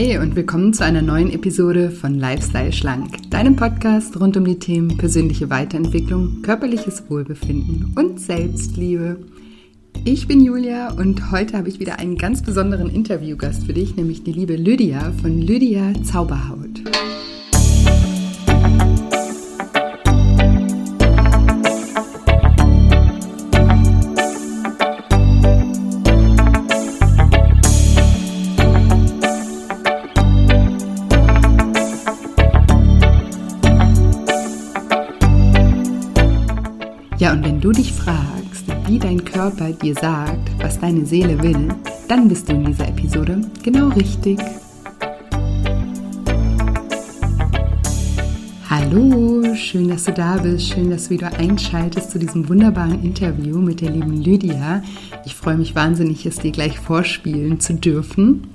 Hey und willkommen zu einer neuen Episode von Lifestyle Schlank, deinem Podcast rund um die Themen persönliche Weiterentwicklung, körperliches Wohlbefinden und Selbstliebe. Ich bin Julia und heute habe ich wieder einen ganz besonderen Interviewgast für dich, nämlich die liebe Lydia von Lydia Zauberhaut. Körper dir sagt, was deine Seele will, dann bist du in dieser Episode genau richtig. Hallo, schön, dass du da bist, schön, dass du wieder einschaltest zu diesem wunderbaren Interview mit der lieben Lydia. Ich freue mich wahnsinnig, es dir gleich vorspielen zu dürfen.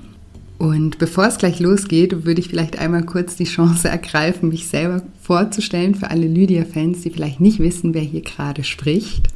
Und bevor es gleich losgeht, würde ich vielleicht einmal kurz die Chance ergreifen, mich selber vorzustellen für alle Lydia-Fans, die vielleicht nicht wissen, wer hier gerade spricht.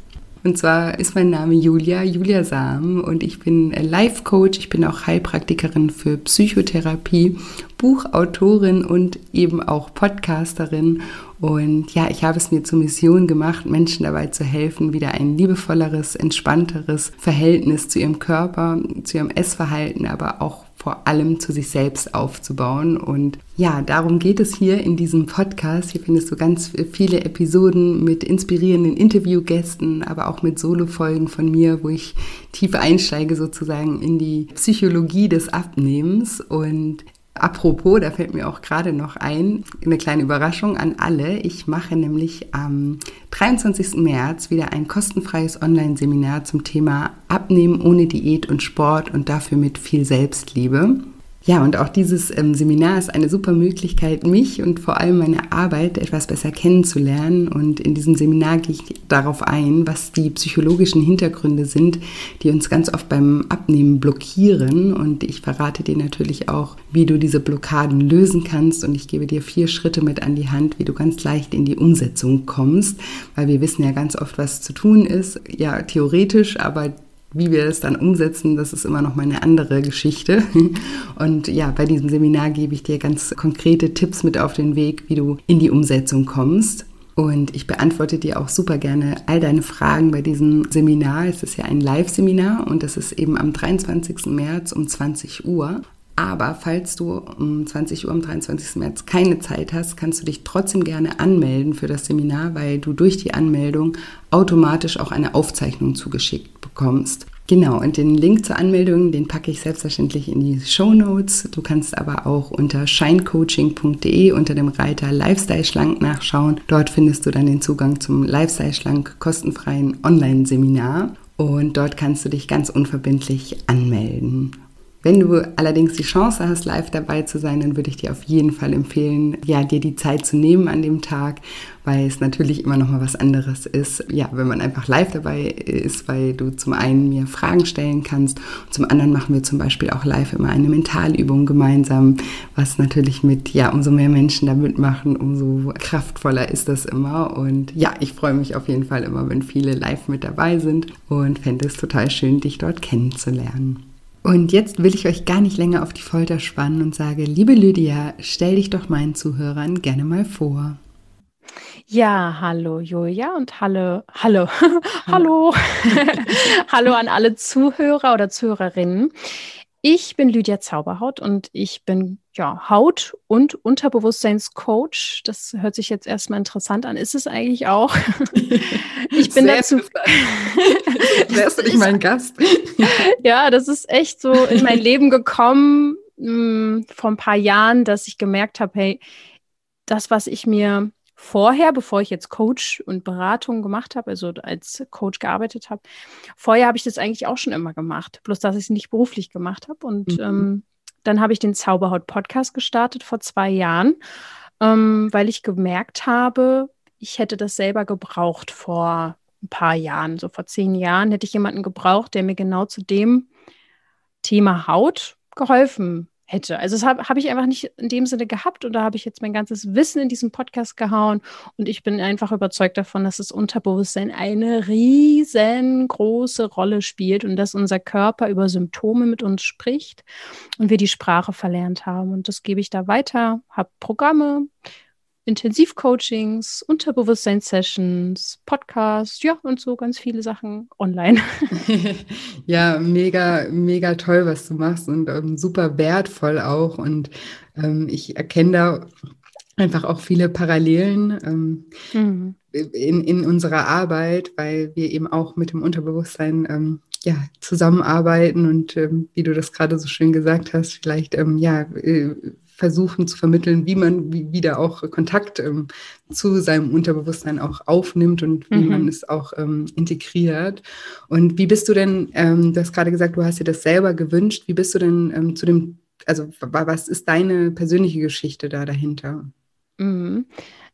Und zwar ist mein Name Julia, Julia Sam und ich bin Life Coach, ich bin auch Heilpraktikerin für Psychotherapie, Buchautorin und eben auch Podcasterin. Und ja, ich habe es mir zur Mission gemacht, Menschen dabei zu helfen, wieder ein liebevolleres, entspannteres Verhältnis zu ihrem Körper, zu ihrem Essverhalten, aber auch vor allem zu sich selbst aufzubauen. Und ja, darum geht es hier in diesem Podcast. Hier findest du ganz viele Episoden mit inspirierenden Interviewgästen, aber auch mit Solo-Folgen von mir, wo ich tief einsteige sozusagen in die Psychologie des Abnehmens. Und Apropos, da fällt mir auch gerade noch ein, eine kleine Überraschung an alle. Ich mache nämlich am 23. März wieder ein kostenfreies Online-Seminar zum Thema Abnehmen ohne Diät und Sport und dafür mit viel Selbstliebe. Ja, und auch dieses ähm, Seminar ist eine super Möglichkeit, mich und vor allem meine Arbeit etwas besser kennenzulernen. Und in diesem Seminar gehe ich darauf ein, was die psychologischen Hintergründe sind, die uns ganz oft beim Abnehmen blockieren. Und ich verrate dir natürlich auch, wie du diese Blockaden lösen kannst. Und ich gebe dir vier Schritte mit an die Hand, wie du ganz leicht in die Umsetzung kommst. Weil wir wissen ja ganz oft, was zu tun ist. Ja, theoretisch, aber wie wir es dann umsetzen, das ist immer noch mal eine andere Geschichte. Und ja, bei diesem Seminar gebe ich dir ganz konkrete Tipps mit auf den Weg, wie du in die Umsetzung kommst. Und ich beantworte dir auch super gerne all deine Fragen bei diesem Seminar. Es ist ja ein Live-Seminar und es ist eben am 23. März um 20 Uhr. Aber falls du um 20 Uhr am 23. März keine Zeit hast, kannst du dich trotzdem gerne anmelden für das Seminar, weil du durch die Anmeldung automatisch auch eine Aufzeichnung zugeschickt bekommst. Genau, und den Link zur Anmeldung, den packe ich selbstverständlich in die Show Notes. Du kannst aber auch unter shinecoaching.de unter dem Reiter Lifestyle Schlank nachschauen. Dort findest du dann den Zugang zum Lifestyle Schlank kostenfreien Online-Seminar. Und dort kannst du dich ganz unverbindlich anmelden. Wenn du allerdings die Chance hast, live dabei zu sein, dann würde ich dir auf jeden Fall empfehlen, ja, dir die Zeit zu nehmen an dem Tag, weil es natürlich immer noch mal was anderes ist, ja, wenn man einfach live dabei ist, weil du zum einen mir Fragen stellen kannst zum anderen machen wir zum Beispiel auch live immer eine Mentalübung gemeinsam, was natürlich mit, ja, umso mehr Menschen da mitmachen, umso kraftvoller ist das immer und ja, ich freue mich auf jeden Fall immer, wenn viele live mit dabei sind und fände es total schön, dich dort kennenzulernen. Und jetzt will ich euch gar nicht länger auf die Folter spannen und sage, liebe Lydia, stell dich doch meinen Zuhörern gerne mal vor. Ja, hallo Julia und hallo, hallo, hallo, hallo an alle Zuhörer oder Zuhörerinnen. Ich bin Lydia Zauberhaut und ich bin ja Haut- und Unterbewusstseinscoach. Das hört sich jetzt erstmal interessant an. Ist es eigentlich auch? Ich bin Sehr dazu. Wärst du nicht mein Gast? ja, das ist echt so in mein Leben gekommen mh, hm, vor ein paar Jahren, dass ich gemerkt habe, hey, das, was ich mir vorher, bevor ich jetzt Coach und Beratung gemacht habe, also als Coach gearbeitet habe, vorher habe ich das eigentlich auch schon immer gemacht, bloß dass ich es nicht beruflich gemacht habe. Und mhm. ähm, dann habe ich den Zauberhaut-Podcast gestartet vor zwei Jahren, ähm, weil ich gemerkt habe, ich hätte das selber gebraucht vor ein paar Jahren. So vor zehn Jahren hätte ich jemanden gebraucht, der mir genau zu dem Thema Haut geholfen hätte. Also das habe hab ich einfach nicht in dem Sinne gehabt und da habe ich jetzt mein ganzes Wissen in diesen Podcast gehauen und ich bin einfach überzeugt davon, dass das Unterbewusstsein eine riesengroße Rolle spielt und dass unser Körper über Symptome mit uns spricht und wir die Sprache verlernt haben und das gebe ich da weiter, habe Programme, Intensivcoachings, Unterbewusstseinssessions, Podcasts, ja, und so ganz viele Sachen online. ja, mega, mega toll, was du machst und ähm, super wertvoll auch. Und ähm, ich erkenne da einfach auch viele Parallelen ähm, mhm. in, in unserer Arbeit, weil wir eben auch mit dem Unterbewusstsein ähm, ja, zusammenarbeiten und ähm, wie du das gerade so schön gesagt hast, vielleicht ähm, ja, äh, versuchen zu vermitteln, wie man wie, wieder auch Kontakt ähm, zu seinem Unterbewusstsein auch aufnimmt und wie mhm. man es auch ähm, integriert. Und wie bist du denn, ähm, du hast gerade gesagt, du hast dir das selber gewünscht, wie bist du denn ähm, zu dem, also was ist deine persönliche Geschichte da dahinter? Mhm.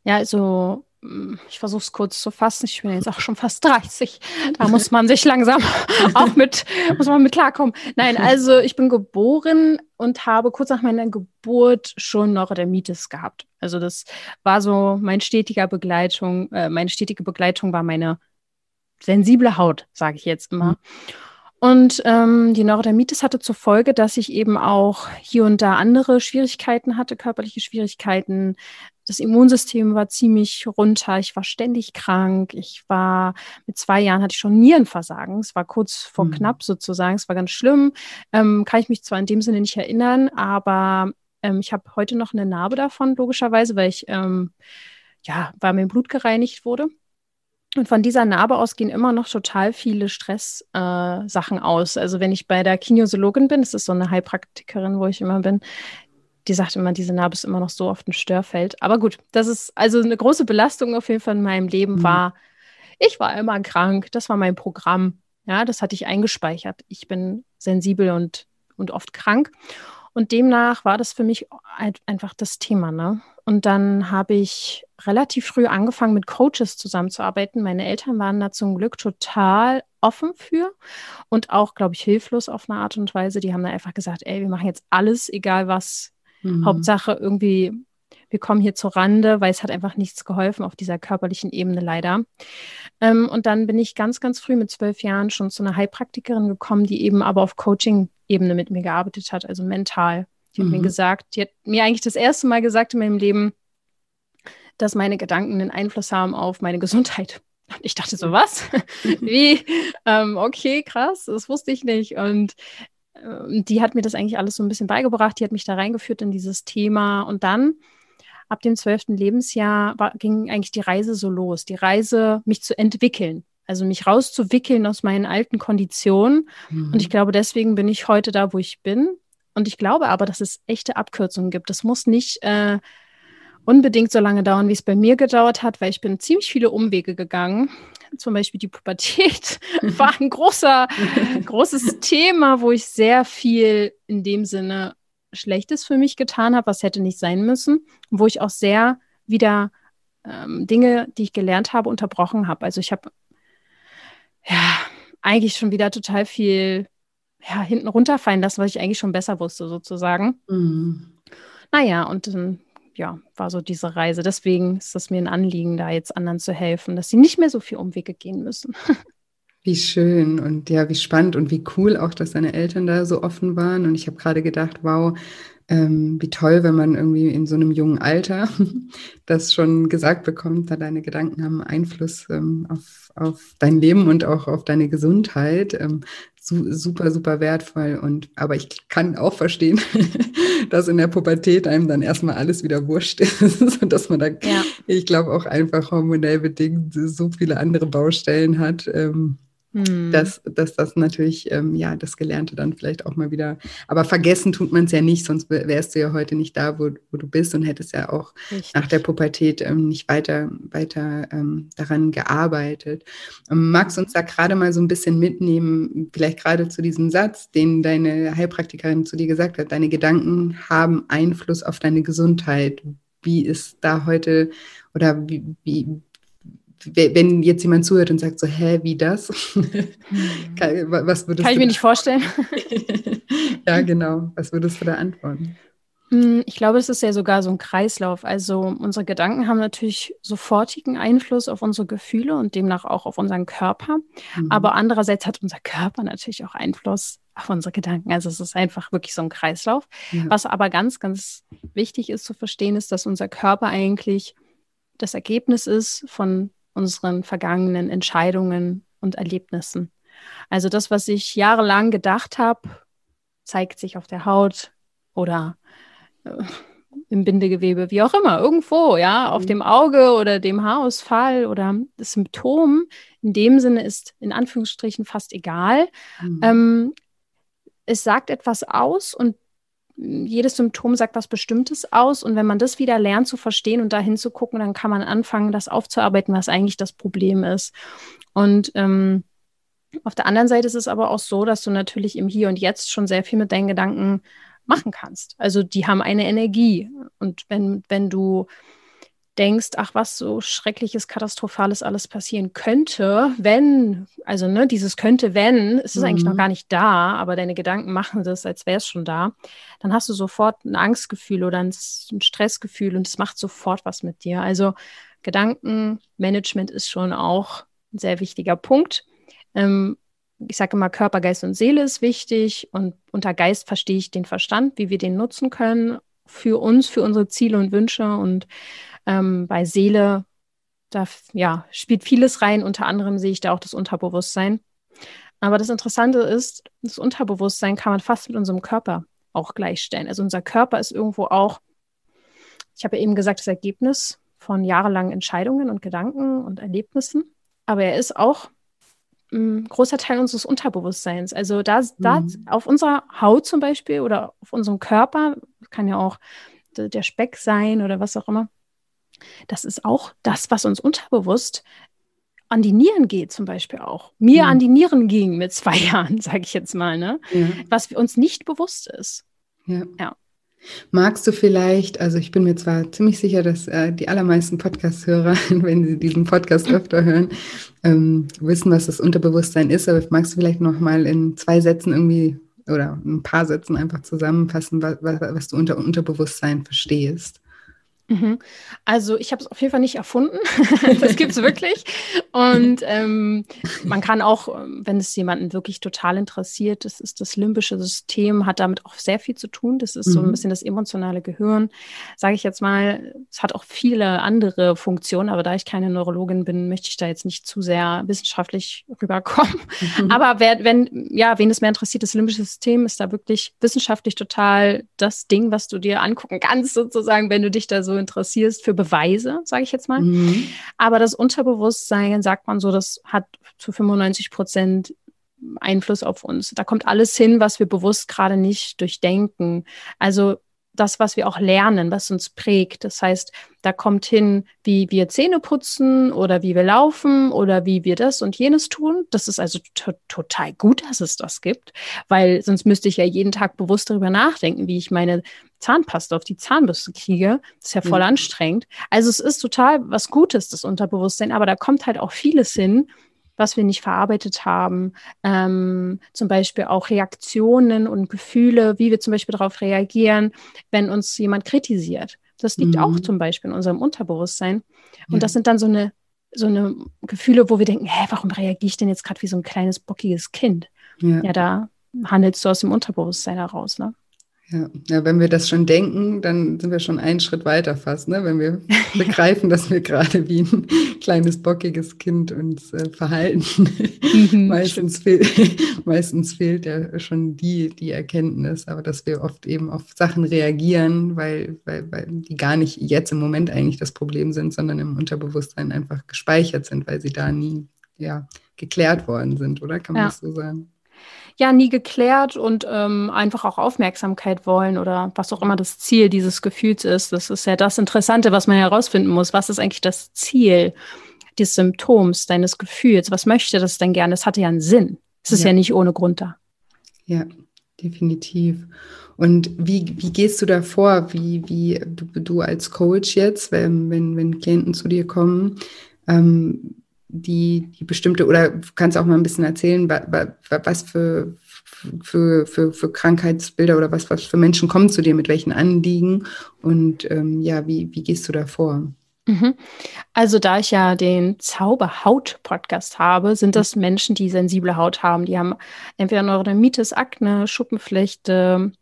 Ja, also ich versuche es kurz zu fassen, ich bin jetzt auch schon fast 30. Da muss man sich langsam auch mit, muss man mit klarkommen. Nein, also ich bin geboren und habe kurz nach meiner Geburt schon Neurodermitis gehabt. Also das war so mein stetiger Begleitung, äh, meine stetige Begleitung war meine sensible Haut, sage ich jetzt immer. Mhm. Und ähm, die Neurodermitis hatte zur Folge, dass ich eben auch hier und da andere Schwierigkeiten hatte, körperliche Schwierigkeiten. Das Immunsystem war ziemlich runter. Ich war ständig krank. Ich war mit zwei Jahren hatte ich schon Nierenversagen. Es war kurz vor mhm. knapp sozusagen. Es war ganz schlimm. Ähm, kann ich mich zwar in dem Sinne nicht erinnern, aber ähm, ich habe heute noch eine Narbe davon, logischerweise, weil ich ähm, ja, weil mein Blut gereinigt wurde. Und von dieser Narbe aus gehen immer noch total viele Stress-Sachen äh, aus. Also wenn ich bei der Kinesiologin bin, das ist so eine Heilpraktikerin, wo ich immer bin, die sagt immer, diese Narbe ist immer noch so oft ein Störfeld. Aber gut, das ist also eine große Belastung auf jeden Fall in meinem Leben mhm. war. Ich war immer krank, das war mein Programm. Ja, das hatte ich eingespeichert. Ich bin sensibel und, und oft krank. Und demnach war das für mich einfach das Thema. Ne? Und dann habe ich relativ früh angefangen, mit Coaches zusammenzuarbeiten. Meine Eltern waren da zum Glück total offen für und auch, glaube ich, hilflos auf eine Art und Weise. Die haben da einfach gesagt, ey, wir machen jetzt alles, egal was. Mhm. Hauptsache irgendwie, wir kommen hier zur Rande, weil es hat einfach nichts geholfen auf dieser körperlichen Ebene leider. Ähm, und dann bin ich ganz, ganz früh mit zwölf Jahren schon zu einer Heilpraktikerin gekommen, die eben aber auf Coaching Ebene mit mir gearbeitet hat, also mental. Die mhm. hat mir mhm. gesagt, die hat mir eigentlich das erste Mal gesagt in meinem Leben, dass meine Gedanken einen Einfluss haben auf meine Gesundheit. Und ich dachte so, was? Wie? ähm, okay, krass, das wusste ich nicht. Und die hat mir das eigentlich alles so ein bisschen beigebracht. Die hat mich da reingeführt in dieses Thema. Und dann, ab dem zwölften Lebensjahr, war, ging eigentlich die Reise so los. Die Reise, mich zu entwickeln. Also mich rauszuwickeln aus meinen alten Konditionen. Mhm. Und ich glaube, deswegen bin ich heute da, wo ich bin. Und ich glaube aber, dass es echte Abkürzungen gibt. Es muss nicht äh, unbedingt so lange dauern, wie es bei mir gedauert hat, weil ich bin ziemlich viele Umwege gegangen. Zum Beispiel die Pubertät war ein großer, großes Thema, wo ich sehr viel in dem Sinne Schlechtes für mich getan habe, was hätte nicht sein müssen, wo ich auch sehr wieder ähm, Dinge, die ich gelernt habe, unterbrochen habe. Also ich habe ja, eigentlich schon wieder total viel ja, hinten runterfallen lassen, was ich eigentlich schon besser wusste, sozusagen. Mhm. Naja, und dann ja, war so diese Reise. Deswegen ist es mir ein Anliegen, da jetzt anderen zu helfen, dass sie nicht mehr so viel Umwege gehen müssen. Wie schön und ja, wie spannend und wie cool auch, dass deine Eltern da so offen waren. Und ich habe gerade gedacht, wow, ähm, wie toll, wenn man irgendwie in so einem jungen Alter das schon gesagt bekommt, da deine Gedanken haben Einfluss ähm, auf, auf dein Leben und auch auf deine Gesundheit. Ähm, su super, super wertvoll. Und aber ich kann auch verstehen, dass in der Pubertät einem dann erstmal alles wieder wurscht ist und dass man da, ja. ich glaube, auch einfach hormonell bedingt so viele andere Baustellen hat. Ähm, hm. Dass, dass das natürlich, ähm, ja, das Gelernte dann vielleicht auch mal wieder, aber vergessen tut man es ja nicht, sonst wärst du ja heute nicht da, wo, wo du bist und hättest ja auch Richtig. nach der Pubertät ähm, nicht weiter, weiter ähm, daran gearbeitet. Ähm, magst du uns da gerade mal so ein bisschen mitnehmen, vielleicht gerade zu diesem Satz, den deine Heilpraktikerin zu dir gesagt hat, deine Gedanken haben Einfluss auf deine Gesundheit. Wie ist da heute oder wie, wie, wenn jetzt jemand zuhört und sagt so, hä, wie das? Hm. was würdest Kann ich mir nicht vorstellen. ja, genau. Was würdest du da antworten? Hm, ich glaube, es ist ja sogar so ein Kreislauf. Also unsere Gedanken haben natürlich sofortigen Einfluss auf unsere Gefühle und demnach auch auf unseren Körper. Mhm. Aber andererseits hat unser Körper natürlich auch Einfluss auf unsere Gedanken. Also es ist einfach wirklich so ein Kreislauf. Ja. Was aber ganz, ganz wichtig ist zu verstehen, ist, dass unser Körper eigentlich das Ergebnis ist von unseren vergangenen Entscheidungen und Erlebnissen. Also das, was ich jahrelang gedacht habe, zeigt sich auf der Haut oder im Bindegewebe, wie auch immer, irgendwo, ja, auf mhm. dem Auge oder dem Haarausfall oder das Symptom in dem Sinne ist in Anführungsstrichen fast egal. Mhm. Ähm, es sagt etwas aus und jedes Symptom sagt was Bestimmtes aus. Und wenn man das wieder lernt zu verstehen und da hinzugucken, dann kann man anfangen, das aufzuarbeiten, was eigentlich das Problem ist. Und ähm, auf der anderen Seite ist es aber auch so, dass du natürlich im Hier und Jetzt schon sehr viel mit deinen Gedanken machen kannst. Also die haben eine Energie. Und wenn, wenn du denkst, ach, was so schreckliches, katastrophales alles passieren könnte, wenn, also ne, dieses könnte, wenn, es ist mhm. eigentlich noch mhm. gar nicht da, aber deine Gedanken machen das, als wäre es schon da, dann hast du sofort ein Angstgefühl oder ein, ein Stressgefühl und es macht sofort was mit dir. Also Gedankenmanagement ist schon auch ein sehr wichtiger Punkt. Ähm, ich sage immer, Körper, Geist und Seele ist wichtig und unter Geist verstehe ich den Verstand, wie wir den nutzen können für uns, für unsere Ziele und Wünsche und ähm, bei Seele, da ja, spielt vieles rein, unter anderem sehe ich da auch das Unterbewusstsein. Aber das Interessante ist, das Unterbewusstsein kann man fast mit unserem Körper auch gleichstellen. Also unser Körper ist irgendwo auch, ich habe ja eben gesagt, das Ergebnis von jahrelangen Entscheidungen und Gedanken und Erlebnissen. Aber er ist auch ein großer Teil unseres Unterbewusstseins. Also da, da mhm. auf unserer Haut zum Beispiel oder auf unserem Körper, kann ja auch der Speck sein oder was auch immer. Das ist auch das, was uns unterbewusst an die Nieren geht, zum Beispiel auch. Mir mhm. an die Nieren ging mit zwei Jahren, sage ich jetzt mal, ne? Ja. Was uns nicht bewusst ist. Ja. ja. Magst du vielleicht, also ich bin mir zwar ziemlich sicher, dass äh, die allermeisten Podcast-Hörer, wenn sie diesen Podcast öfter hören, ähm, wissen, was das Unterbewusstsein ist, aber magst du vielleicht noch mal in zwei Sätzen irgendwie oder ein paar Sätzen einfach zusammenfassen, was, was, was du unter Unterbewusstsein verstehst? Mhm. Also ich habe es auf jeden Fall nicht erfunden. das gibt es wirklich. Und ähm, man kann auch, wenn es jemanden wirklich total interessiert, das ist das limbische System, hat damit auch sehr viel zu tun. Das ist mhm. so ein mhm. bisschen das emotionale Gehirn. Sage ich jetzt mal, es hat auch viele andere Funktionen, aber da ich keine Neurologin bin, möchte ich da jetzt nicht zu sehr wissenschaftlich rüberkommen. Mhm. Aber wer, wenn, ja, wen es mehr interessiert, das limbische System ist da wirklich wissenschaftlich total das Ding, was du dir angucken kannst, sozusagen, wenn du dich da so interessierst für Beweise, sage ich jetzt mal. Mhm. Aber das Unterbewusstsein, sagt man so, das hat zu 95 Prozent Einfluss auf uns. Da kommt alles hin, was wir bewusst gerade nicht durchdenken. Also das, was wir auch lernen, was uns prägt. Das heißt, da kommt hin, wie wir Zähne putzen oder wie wir laufen oder wie wir das und jenes tun. Das ist also total gut, dass es das gibt, weil sonst müsste ich ja jeden Tag bewusst darüber nachdenken, wie ich meine Zahnpasta auf die Zahnbürste kriege. Das ist ja voll mhm. anstrengend. Also es ist total was Gutes, das Unterbewusstsein, aber da kommt halt auch vieles hin, was wir nicht verarbeitet haben. Ähm, zum Beispiel auch Reaktionen und Gefühle, wie wir zum Beispiel darauf reagieren, wenn uns jemand kritisiert. Das liegt mhm. auch zum Beispiel in unserem Unterbewusstsein. Und ja. das sind dann so eine, so eine Gefühle, wo wir denken, hä, warum reagiere ich denn jetzt gerade wie so ein kleines, bockiges Kind? Ja. ja, da handelst du aus dem Unterbewusstsein heraus. Ne? Ja. ja, wenn wir das schon denken, dann sind wir schon einen Schritt weiter fast, ne? wenn wir begreifen, dass wir gerade wie ein kleines bockiges Kind uns äh, verhalten. Mhm, meistens, fehl, meistens fehlt ja schon die, die Erkenntnis, aber dass wir oft eben auf Sachen reagieren, weil, weil, weil die gar nicht jetzt im Moment eigentlich das Problem sind, sondern im Unterbewusstsein einfach gespeichert sind, weil sie da nie ja, geklärt worden sind, oder? Kann man ja. das so sagen? Ja nie geklärt und ähm, einfach auch Aufmerksamkeit wollen oder was auch immer das Ziel dieses Gefühls ist. Das ist ja das Interessante, was man herausfinden muss. Was ist eigentlich das Ziel des Symptoms, deines Gefühls? Was möchte das denn gerne? Es hatte ja einen Sinn. Es ist ja. ja nicht ohne Grund da. Ja, definitiv. Und wie, wie gehst du da vor? Wie, wie du, du als Coach jetzt, wenn, wenn, wenn Klienten zu dir kommen, ähm, die, die bestimmte, oder du kannst auch mal ein bisschen erzählen, was für für, für, für Krankheitsbilder oder was, was für Menschen kommen zu dir, mit welchen Anliegen und ähm, ja, wie, wie gehst du da vor? Mhm. Also da ich ja den Zauberhaut-Podcast habe, sind das Menschen, die sensible Haut haben. Die haben entweder Neurodermitis, Akne, Schuppenflechte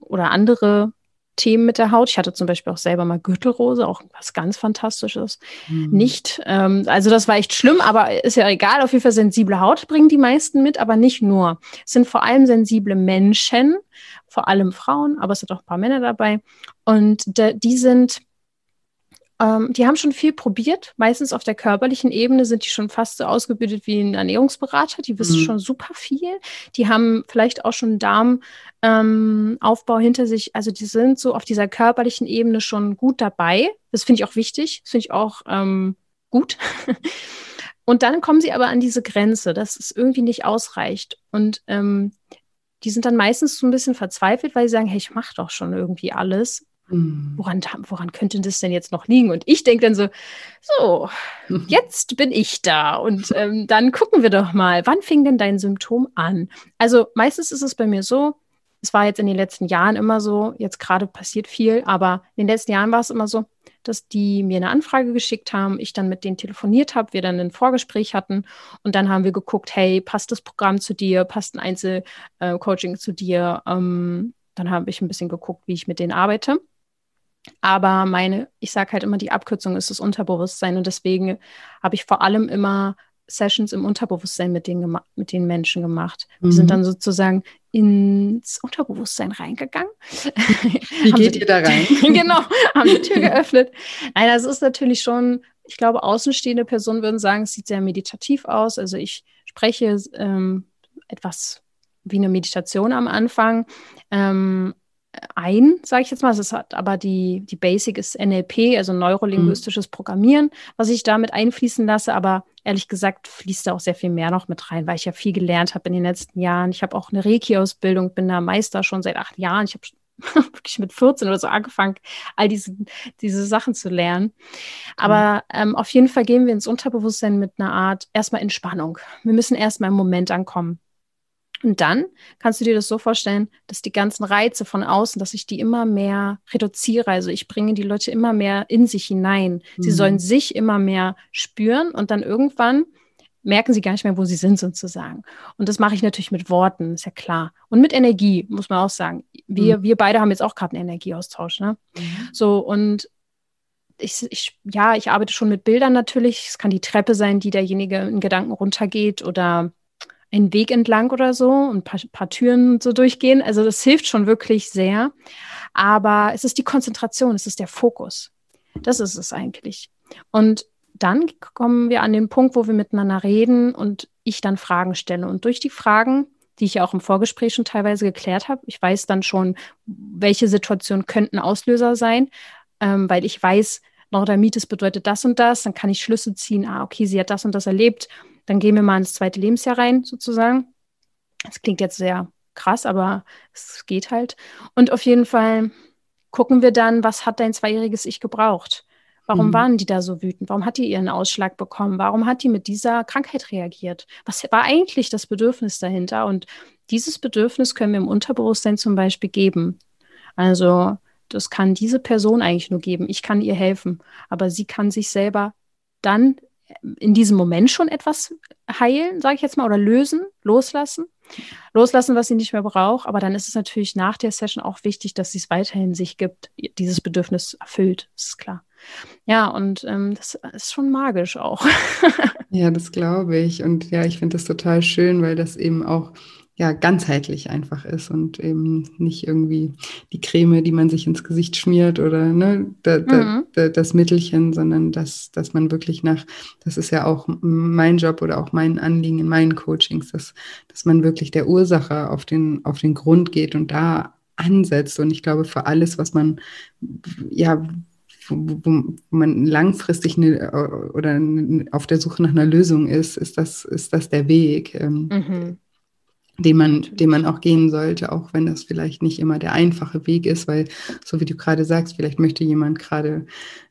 oder andere Themen mit der Haut. Ich hatte zum Beispiel auch selber mal Gürtelrose, auch was ganz Fantastisches. Mhm. Nicht, ähm, also das war echt schlimm, aber ist ja egal. Auf jeden Fall sensible Haut bringen die meisten mit, aber nicht nur. Es sind vor allem sensible Menschen, vor allem Frauen, aber es sind auch ein paar Männer dabei. Und die sind ähm, die haben schon viel probiert. Meistens auf der körperlichen Ebene sind die schon fast so ausgebildet wie ein Ernährungsberater. Die wissen mhm. schon super viel. Die haben vielleicht auch schon Darmaufbau ähm, hinter sich. Also die sind so auf dieser körperlichen Ebene schon gut dabei. Das finde ich auch wichtig. Das finde ich auch ähm, gut. Und dann kommen sie aber an diese Grenze, dass es irgendwie nicht ausreicht. Und ähm, die sind dann meistens so ein bisschen verzweifelt, weil sie sagen, hey, ich mache doch schon irgendwie alles. Mhm. Woran, woran könnte das denn jetzt noch liegen? Und ich denke dann so, so, jetzt bin ich da. Und ähm, dann gucken wir doch mal, wann fing denn dein Symptom an? Also meistens ist es bei mir so, es war jetzt in den letzten Jahren immer so, jetzt gerade passiert viel, aber in den letzten Jahren war es immer so, dass die mir eine Anfrage geschickt haben, ich dann mit denen telefoniert habe, wir dann ein Vorgespräch hatten und dann haben wir geguckt, hey, passt das Programm zu dir, passt ein Einzelcoaching äh, zu dir? Ähm, dann habe ich ein bisschen geguckt, wie ich mit denen arbeite. Aber meine, ich sage halt immer, die Abkürzung ist das Unterbewusstsein und deswegen habe ich vor allem immer Sessions im Unterbewusstsein mit den, mit den Menschen gemacht. Mhm. Wir sind dann sozusagen ins Unterbewusstsein reingegangen. Wie geht ihr da rein? genau, haben die Tür geöffnet. Nein, das ist natürlich schon, ich glaube, außenstehende Personen würden sagen, es sieht sehr meditativ aus. Also ich spreche ähm, etwas wie eine Meditation am Anfang. Ähm, ein, sage ich jetzt mal. Es hat aber die, die Basic ist NLP, also neurolinguistisches Programmieren, was ich damit einfließen lasse. Aber ehrlich gesagt fließt da auch sehr viel mehr noch mit rein, weil ich ja viel gelernt habe in den letzten Jahren. Ich habe auch eine Reiki-Ausbildung, bin da Meister schon seit acht Jahren. Ich habe wirklich mit 14 oder so angefangen, all diese, diese Sachen zu lernen. Aber ähm, auf jeden Fall gehen wir ins Unterbewusstsein mit einer Art erstmal Entspannung. Wir müssen erstmal im Moment ankommen. Und dann kannst du dir das so vorstellen, dass die ganzen Reize von außen, dass ich die immer mehr reduziere. Also ich bringe die Leute immer mehr in sich hinein. Sie mhm. sollen sich immer mehr spüren und dann irgendwann merken sie gar nicht mehr, wo sie sind sozusagen. Und das mache ich natürlich mit Worten, ist ja klar. Und mit Energie, muss man auch sagen. Wir, mhm. wir beide haben jetzt auch gerade einen Energieaustausch. Ne? Mhm. So, und ich, ich, ja, ich arbeite schon mit Bildern natürlich. Es kann die Treppe sein, die derjenige in Gedanken runtergeht oder einen Weg entlang oder so und ein paar, paar Türen so durchgehen. Also das hilft schon wirklich sehr. Aber es ist die Konzentration, es ist der Fokus. Das ist es eigentlich. Und dann kommen wir an den Punkt, wo wir miteinander reden und ich dann Fragen stelle. Und durch die Fragen, die ich ja auch im Vorgespräch schon teilweise geklärt habe, ich weiß dann schon, welche Situationen könnten Auslöser sein, ähm, weil ich weiß, Neurodermitis bedeutet das und das, dann kann ich Schlüsse ziehen, ah, okay, sie hat das und das erlebt dann gehen wir mal ins zweite Lebensjahr rein, sozusagen. Das klingt jetzt sehr krass, aber es geht halt. Und auf jeden Fall gucken wir dann, was hat dein zweijähriges Ich gebraucht? Warum mhm. waren die da so wütend? Warum hat die ihren Ausschlag bekommen? Warum hat die mit dieser Krankheit reagiert? Was war eigentlich das Bedürfnis dahinter? Und dieses Bedürfnis können wir im Unterbewusstsein zum Beispiel geben. Also das kann diese Person eigentlich nur geben. Ich kann ihr helfen, aber sie kann sich selber dann in diesem Moment schon etwas heilen, sage ich jetzt mal, oder lösen, loslassen. Loslassen, was sie nicht mehr braucht. Aber dann ist es natürlich nach der Session auch wichtig, dass sie es weiterhin sich gibt, dieses Bedürfnis erfüllt, ist klar. Ja, und ähm, das ist schon magisch auch. ja, das glaube ich. Und ja, ich finde das total schön, weil das eben auch ja, ganzheitlich einfach ist und eben nicht irgendwie die Creme, die man sich ins Gesicht schmiert oder ne, da, mhm. da, das Mittelchen, sondern dass, dass man wirklich nach, das ist ja auch mein Job oder auch mein Anliegen in meinen Coachings, dass, dass man wirklich der Ursache auf den, auf den Grund geht und da ansetzt. Und ich glaube, für alles, was man, ja, wo, wo man langfristig eine, oder auf der Suche nach einer Lösung ist, ist das, ist das der Weg. Ähm, mhm den man, den man auch gehen sollte, auch wenn das vielleicht nicht immer der einfache Weg ist, weil, so wie du gerade sagst, vielleicht möchte jemand gerade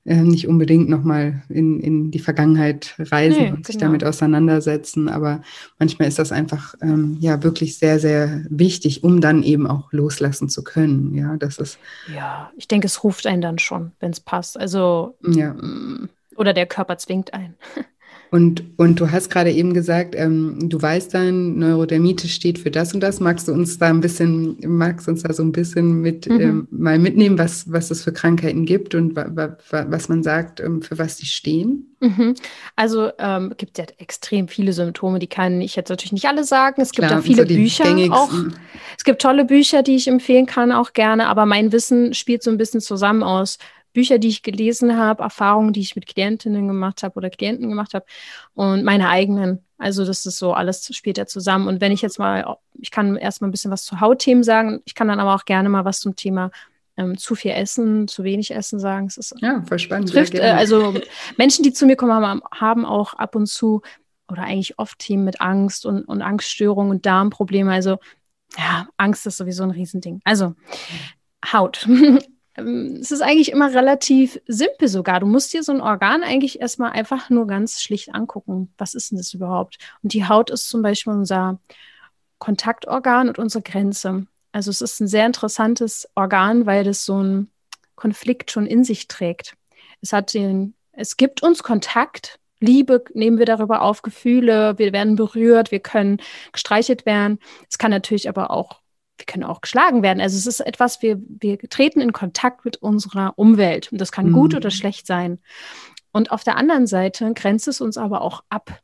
äh, nicht unbedingt nochmal in, in die Vergangenheit reisen nee, und genau. sich damit auseinandersetzen. Aber manchmal ist das einfach ähm, ja wirklich sehr, sehr wichtig, um dann eben auch loslassen zu können. Ja, das ist. Ja, ich denke, es ruft einen dann schon, wenn es passt. Also ja. Mm, oder der Körper zwingt einen. Und, und du hast gerade eben gesagt, ähm, du weißt dann, Neurodermitis steht für das und das. Magst du uns da ein bisschen, magst du uns da so ein bisschen mit mhm. ähm, mal mitnehmen, was, was es für Krankheiten gibt und wa, wa, was man sagt, ähm, für was die stehen? Mhm. Also ähm, gibt ja extrem viele Symptome, die kann ich jetzt natürlich nicht alle sagen. Es gibt Klar, ja viele so Bücher auch. Es gibt tolle Bücher, die ich empfehlen kann, auch gerne, aber mein Wissen spielt so ein bisschen zusammen aus Bücher, die ich gelesen habe, Erfahrungen, die ich mit Klientinnen gemacht habe oder Klienten gemacht habe und meine eigenen. Also das ist so alles später zusammen. Und wenn ich jetzt mal, ich kann erstmal ein bisschen was zu Hautthemen sagen, ich kann dann aber auch gerne mal was zum Thema ähm, zu viel essen, zu wenig essen sagen. Es ist, ja, voll spannend. Trifft, äh, also Menschen, die zu mir kommen, haben, haben auch ab und zu oder eigentlich oft Themen mit Angst und, und Angststörungen und Darmprobleme. Also ja, Angst ist sowieso ein Riesending. Also Haut. Ähm, es ist eigentlich immer relativ simpel sogar. Du musst dir so ein Organ eigentlich erstmal einfach nur ganz schlicht angucken. Was ist denn das überhaupt? Und die Haut ist zum Beispiel unser Kontaktorgan und unsere Grenze. Also es ist ein sehr interessantes Organ, weil das so einen Konflikt schon in sich trägt. Es hat den, es gibt uns Kontakt, Liebe nehmen wir darüber auf, Gefühle, wir werden berührt, wir können gestreichelt werden. Es kann natürlich aber auch wir können auch geschlagen werden. Also es ist etwas, wir, wir treten in Kontakt mit unserer Umwelt und das kann mhm. gut oder schlecht sein. Und auf der anderen Seite grenzt es uns aber auch ab.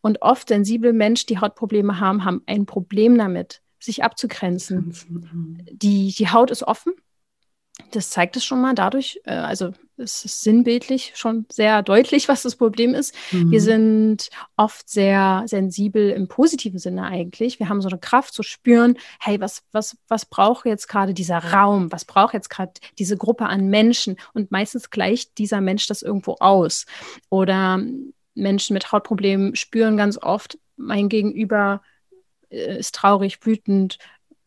Und oft sensible Menschen, die Hautprobleme haben, haben ein Problem damit, sich abzugrenzen. Mhm. Die, die Haut ist offen, das zeigt es schon mal dadurch, äh, also es ist sinnbildlich schon sehr deutlich, was das Problem ist. Mhm. Wir sind oft sehr sensibel im positiven Sinne eigentlich. Wir haben so eine Kraft zu spüren, hey, was, was, was braucht jetzt gerade dieser Raum? Was braucht jetzt gerade diese Gruppe an Menschen? Und meistens gleicht dieser Mensch das irgendwo aus. Oder Menschen mit Hautproblemen spüren ganz oft, mein Gegenüber äh, ist traurig, wütend,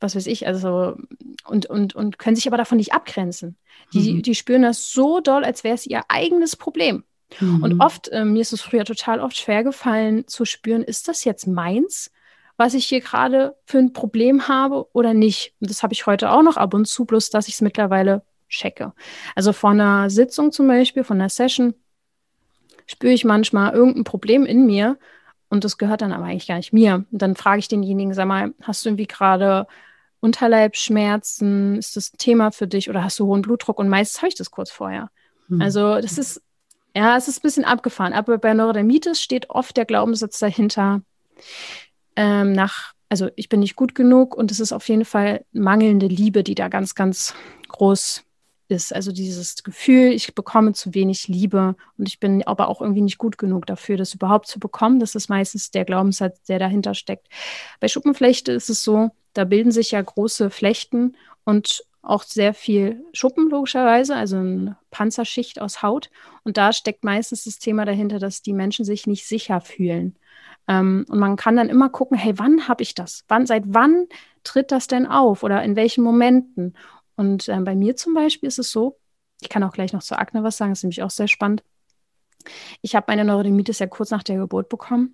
was weiß ich, also und, und, und können sich aber davon nicht abgrenzen. Die, mhm. die spüren das so doll, als wäre es ihr eigenes Problem. Mhm. Und oft, äh, mir ist es früher total oft schwer gefallen zu spüren, ist das jetzt meins, was ich hier gerade für ein Problem habe oder nicht? Und das habe ich heute auch noch ab und zu, bloß dass ich es mittlerweile checke. Also vor einer Sitzung zum Beispiel, von einer Session, spüre ich manchmal irgendein Problem in mir und das gehört dann aber eigentlich gar nicht mir. Und dann frage ich denjenigen, sag mal, hast du irgendwie gerade Unterleibsschmerzen, ist das ein Thema für dich oder hast du hohen Blutdruck? Und meistens habe ich das kurz vorher. Hm. Also das ist, ja, es ist ein bisschen abgefahren. Aber bei Neurodermitis steht oft der Glaubenssatz dahinter, ähm, nach, also ich bin nicht gut genug und es ist auf jeden Fall mangelnde Liebe, die da ganz, ganz groß ist. Also dieses Gefühl, ich bekomme zu wenig Liebe und ich bin aber auch irgendwie nicht gut genug dafür, das überhaupt zu bekommen. Das ist meistens der Glaubenssatz, der dahinter steckt. Bei Schuppenflechte ist es so, da bilden sich ja große Flechten und auch sehr viel Schuppen logischerweise, also eine Panzerschicht aus Haut. Und da steckt meistens das Thema dahinter, dass die Menschen sich nicht sicher fühlen. Ähm, und man kann dann immer gucken, hey, wann habe ich das? Wann, seit wann tritt das denn auf oder in welchen Momenten? Und äh, bei mir zum Beispiel ist es so, ich kann auch gleich noch zur Akne was sagen, ist nämlich auch sehr spannend. Ich habe meine Neurodermitis ja kurz nach der Geburt bekommen.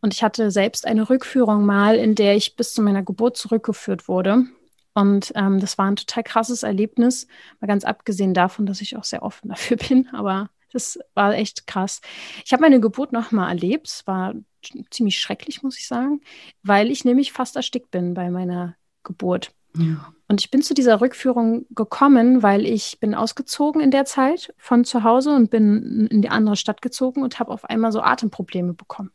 Und ich hatte selbst eine Rückführung mal, in der ich bis zu meiner Geburt zurückgeführt wurde. Und ähm, das war ein total krasses Erlebnis, mal ganz abgesehen davon, dass ich auch sehr offen dafür bin. Aber das war echt krass. Ich habe meine Geburt nochmal erlebt. Es war ziemlich schrecklich, muss ich sagen, weil ich nämlich fast erstickt bin bei meiner Geburt. Ja. Und ich bin zu dieser Rückführung gekommen, weil ich bin ausgezogen in der Zeit von zu Hause und bin in die andere Stadt gezogen und habe auf einmal so Atemprobleme bekommen.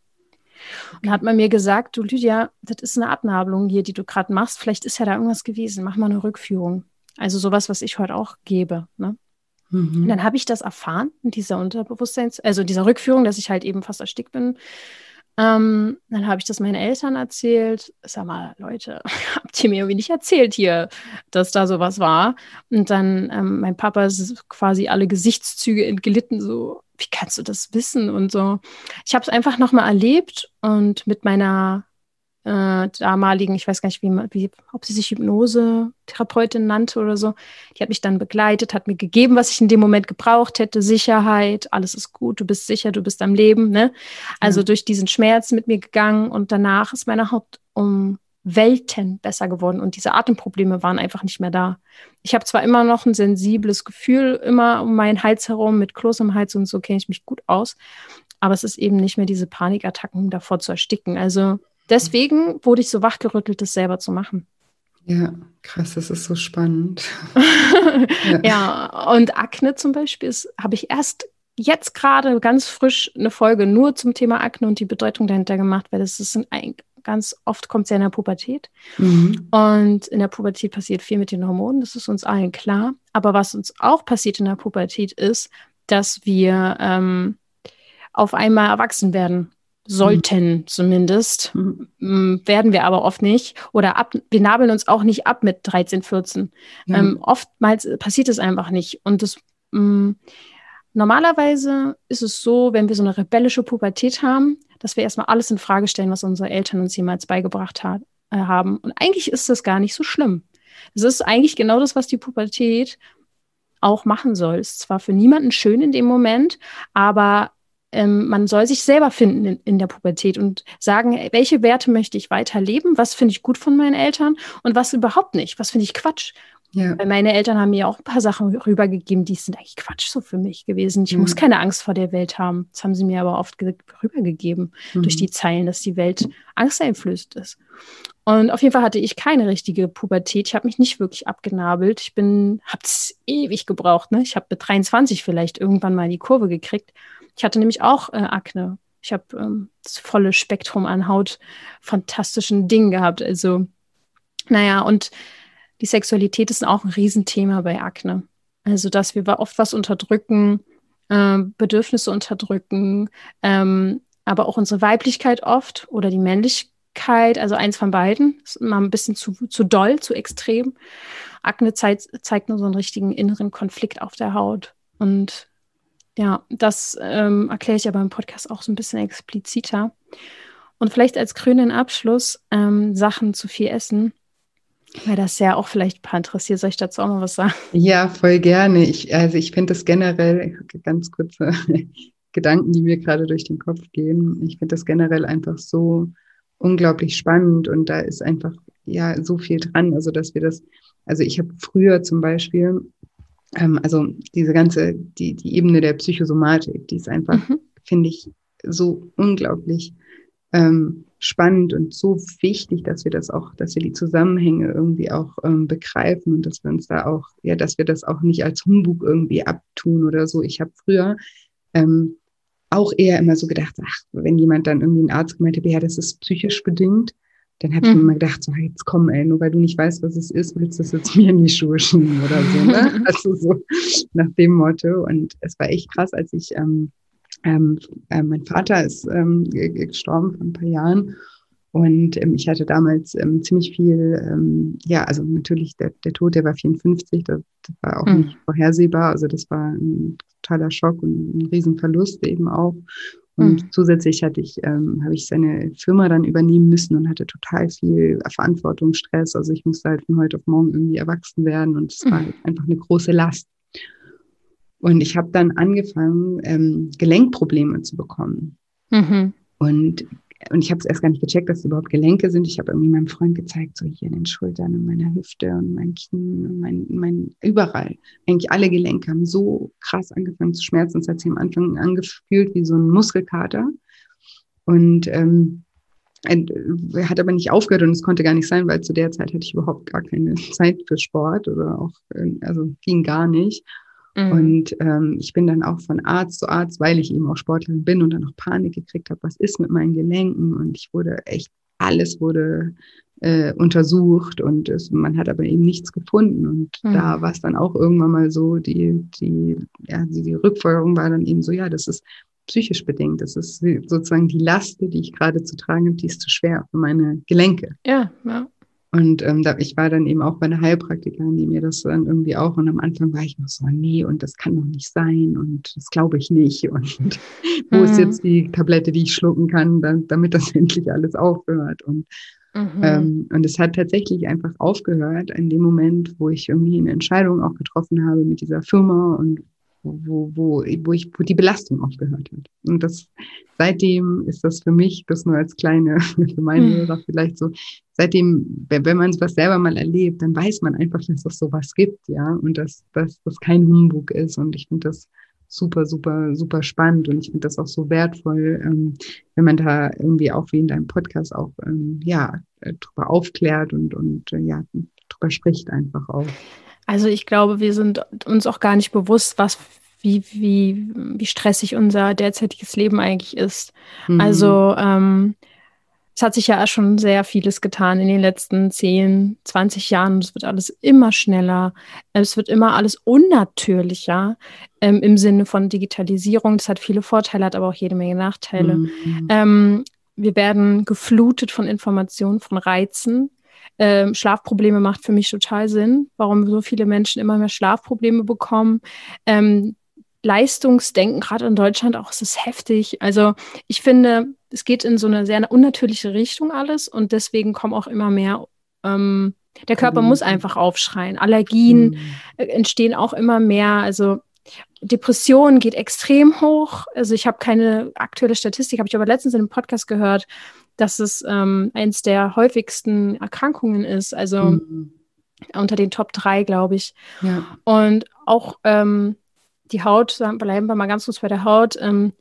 Und dann hat man mir gesagt, du Lydia, das ist eine Abnabelung hier, die du gerade machst. Vielleicht ist ja da irgendwas gewesen. Mach mal eine Rückführung. Also sowas, was ich heute auch gebe. Ne? Mhm. Und dann habe ich das erfahren in dieser Unterbewusstseins, also dieser Rückführung, dass ich halt eben fast erstickt bin. Ähm, dann habe ich das meinen Eltern erzählt. Sag mal, Leute, habt ihr mir irgendwie nicht erzählt hier, dass da sowas war? Und dann, ähm, mein Papa ist quasi alle Gesichtszüge entglitten, so, wie kannst du das wissen und so. Ich habe es einfach nochmal erlebt und mit meiner äh, damaligen, ich weiß gar nicht, wie, wie, ob sie sich Hypnose-Therapeutin nannte oder so. Die hat mich dann begleitet, hat mir gegeben, was ich in dem Moment gebraucht hätte. Sicherheit, alles ist gut, du bist sicher, du bist am Leben. Ne? Also ja. durch diesen Schmerz mit mir gegangen und danach ist meine Haut um Welten besser geworden und diese Atemprobleme waren einfach nicht mehr da. Ich habe zwar immer noch ein sensibles Gefühl immer um meinen Hals herum mit Kloß im Hals und so kenne ich mich gut aus, aber es ist eben nicht mehr diese Panikattacken davor zu ersticken. Also deswegen wurde ich so wachgerüttelt, das selber zu machen. Ja, krass, das ist so spannend. ja. ja. und Akne zum Beispiel habe ich erst jetzt gerade ganz frisch eine Folge nur zum Thema Akne und die Bedeutung dahinter gemacht, weil das ist ein, ganz oft kommt es ja in der Pubertät. Mhm. Und in der Pubertät passiert viel mit den Hormonen, das ist uns allen klar. Aber was uns auch passiert in der Pubertät ist, dass wir ähm, auf einmal erwachsen werden sollten mhm. zumindest, mhm. werden wir aber oft nicht. Oder ab, wir nabeln uns auch nicht ab mit 13, 14. Mhm. Ähm, oftmals passiert es einfach nicht. Und das mh, normalerweise ist es so, wenn wir so eine rebellische Pubertät haben, dass wir erstmal alles in Frage stellen, was unsere Eltern uns jemals beigebracht hat, äh, haben. Und eigentlich ist das gar nicht so schlimm. Es ist eigentlich genau das, was die Pubertät auch machen soll. Es ist zwar für niemanden schön in dem Moment, aber ähm, man soll sich selber finden in, in, der Pubertät und sagen, welche Werte möchte ich weiterleben, was finde ich gut von meinen Eltern und was überhaupt nicht, was finde ich Quatsch. Ja. Weil meine Eltern haben mir auch ein paar Sachen rübergegeben, die sind eigentlich Quatsch so für mich gewesen. Ich mhm. muss keine Angst vor der Welt haben. Das haben sie mir aber oft rübergegeben mhm. durch die Zeilen, dass die Welt angsteinflößt ist. Und auf jeden Fall hatte ich keine richtige Pubertät. Ich habe mich nicht wirklich abgenabelt. Ich bin, habe es ewig gebraucht. Ne? Ich habe mit 23 vielleicht irgendwann mal die Kurve gekriegt. Ich hatte nämlich auch äh, Akne. Ich habe ähm, das volle Spektrum an Haut fantastischen Dingen gehabt. Also, naja, und die Sexualität ist auch ein Riesenthema bei Akne. Also, dass wir oft was unterdrücken, äh, Bedürfnisse unterdrücken, ähm, aber auch unsere Weiblichkeit oft oder die Männlichkeit, also eins von beiden, ist immer ein bisschen zu, zu doll, zu extrem. Akne zeigt, zeigt nur so einen richtigen inneren Konflikt auf der Haut. Und ja, das ähm, erkläre ich aber im Podcast auch so ein bisschen expliziter. Und vielleicht als grünen Abschluss ähm, Sachen zu viel essen. Weil das ja auch vielleicht ein paar interessiert. Soll ich dazu auch mal was sagen? Ja, voll gerne. Ich, also ich finde das generell, ganz kurze Gedanken, die mir gerade durch den Kopf gehen. Ich finde das generell einfach so unglaublich spannend und da ist einfach ja so viel dran. Also dass wir das, also ich habe früher zum Beispiel, ähm, also diese ganze, die, die Ebene der Psychosomatik, die ist einfach, mhm. finde ich, so unglaublich ähm, spannend und so wichtig, dass wir das auch, dass wir die Zusammenhänge irgendwie auch ähm, begreifen und dass wir uns da auch, ja, dass wir das auch nicht als Humbug irgendwie abtun oder so. Ich habe früher ähm, auch eher immer so gedacht, ach, wenn jemand dann irgendwie ein Arzt gemeint hat, ja, das ist psychisch bedingt, dann habe ich mhm. mir immer gedacht, so, jetzt komm, ey, nur weil du nicht weißt, was es ist, willst du es jetzt mir in die Schuhe schieben oder so, ne? Also so nach dem Motto. Und es war echt krass, als ich ähm, ähm, äh, mein Vater ist ähm, gestorben vor ein paar Jahren und ähm, ich hatte damals ähm, ziemlich viel, ähm, ja, also natürlich der, der Tod, der war 54, das, das war auch mhm. nicht vorhersehbar. Also das war ein totaler Schock und ein Riesenverlust eben auch. Und mhm. zusätzlich hatte ich, ähm, habe ich seine Firma dann übernehmen müssen und hatte total viel Verantwortung, Stress. Also ich musste halt von heute auf morgen irgendwie erwachsen werden und es mhm. war halt einfach eine große Last. Und ich habe dann angefangen, ähm, Gelenkprobleme zu bekommen. Mhm. Und, und ich habe es erst gar nicht gecheckt, dass es überhaupt Gelenke sind. Ich habe irgendwie meinem Freund gezeigt, so hier in den Schultern und meiner Hüfte und mein Kinn und mein, mein überall. Eigentlich alle Gelenke haben so krass angefangen zu schmerzen. Es hat sich am Anfang angefühlt wie so ein Muskelkater. Und ähm, er hat aber nicht aufgehört und es konnte gar nicht sein, weil zu der Zeit hatte ich überhaupt gar keine Zeit für Sport oder auch, also ging gar nicht. Mhm. Und ähm, ich bin dann auch von Arzt zu Arzt, weil ich eben auch Sportlerin bin und dann auch Panik gekriegt habe, was ist mit meinen Gelenken? Und ich wurde echt, alles wurde äh, untersucht und es, man hat aber eben nichts gefunden. Und mhm. da war es dann auch irgendwann mal so, die, die, ja, die, die Rückfolgerung war dann eben so, ja, das ist psychisch bedingt. Das ist sozusagen die Last, die ich gerade zu tragen habe, die ist zu schwer für meine Gelenke. Ja, ja. Und ähm, da, ich war dann eben auch bei einer Heilpraktikerin, die mir das dann irgendwie auch, und am Anfang war ich noch so, nee, und das kann doch nicht sein, und das glaube ich nicht. Und wo mhm. ist jetzt die Tablette, die ich schlucken kann, dann, damit das endlich alles aufhört? Und Mhm. Ähm, und es hat tatsächlich einfach aufgehört in dem Moment, wo ich irgendwie eine Entscheidung auch getroffen habe mit dieser Firma und wo, wo, wo, ich, wo die Belastung aufgehört hat. Und das seitdem ist das für mich, das nur als kleine, für meine mhm. Hörer vielleicht so, seitdem, wenn, wenn man sowas selber mal erlebt, dann weiß man einfach, dass es sowas gibt, ja, und dass, dass das kein Humbug ist. Und ich finde das super, super, super spannend und ich finde das auch so wertvoll, ähm, wenn man da irgendwie auch wie in deinem Podcast auch ähm, ja äh, drüber aufklärt und und äh, ja drüber spricht einfach auch. Also ich glaube, wir sind uns auch gar nicht bewusst, was wie, wie, wie stressig unser derzeitiges Leben eigentlich ist. Mhm. Also ähm, es hat sich ja schon sehr vieles getan in den letzten 10, 20 Jahren. Es wird alles immer schneller. Es wird immer alles unnatürlicher ähm, im Sinne von Digitalisierung. Das hat viele Vorteile, hat aber auch jede Menge Nachteile. Mhm. Ähm, wir werden geflutet von Informationen, von Reizen. Ähm, Schlafprobleme macht für mich total Sinn, warum so viele Menschen immer mehr Schlafprobleme bekommen. Ähm, Leistungsdenken, gerade in Deutschland auch, es ist heftig. Also ich finde, es geht in so eine sehr unnatürliche Richtung alles und deswegen kommen auch immer mehr, ähm, der Körper mhm. muss einfach aufschreien. Allergien mhm. Äh, entstehen auch immer mehr. Also Depression geht extrem hoch. Also ich habe keine aktuelle Statistik, habe ich aber letztens in einem Podcast gehört, dass es ähm, eins der häufigsten Erkrankungen ist. Also mhm. unter den Top drei, glaube ich. Ja. Und auch ähm, die Haut, bleiben wir mal ganz kurz bei der Haut, ähm,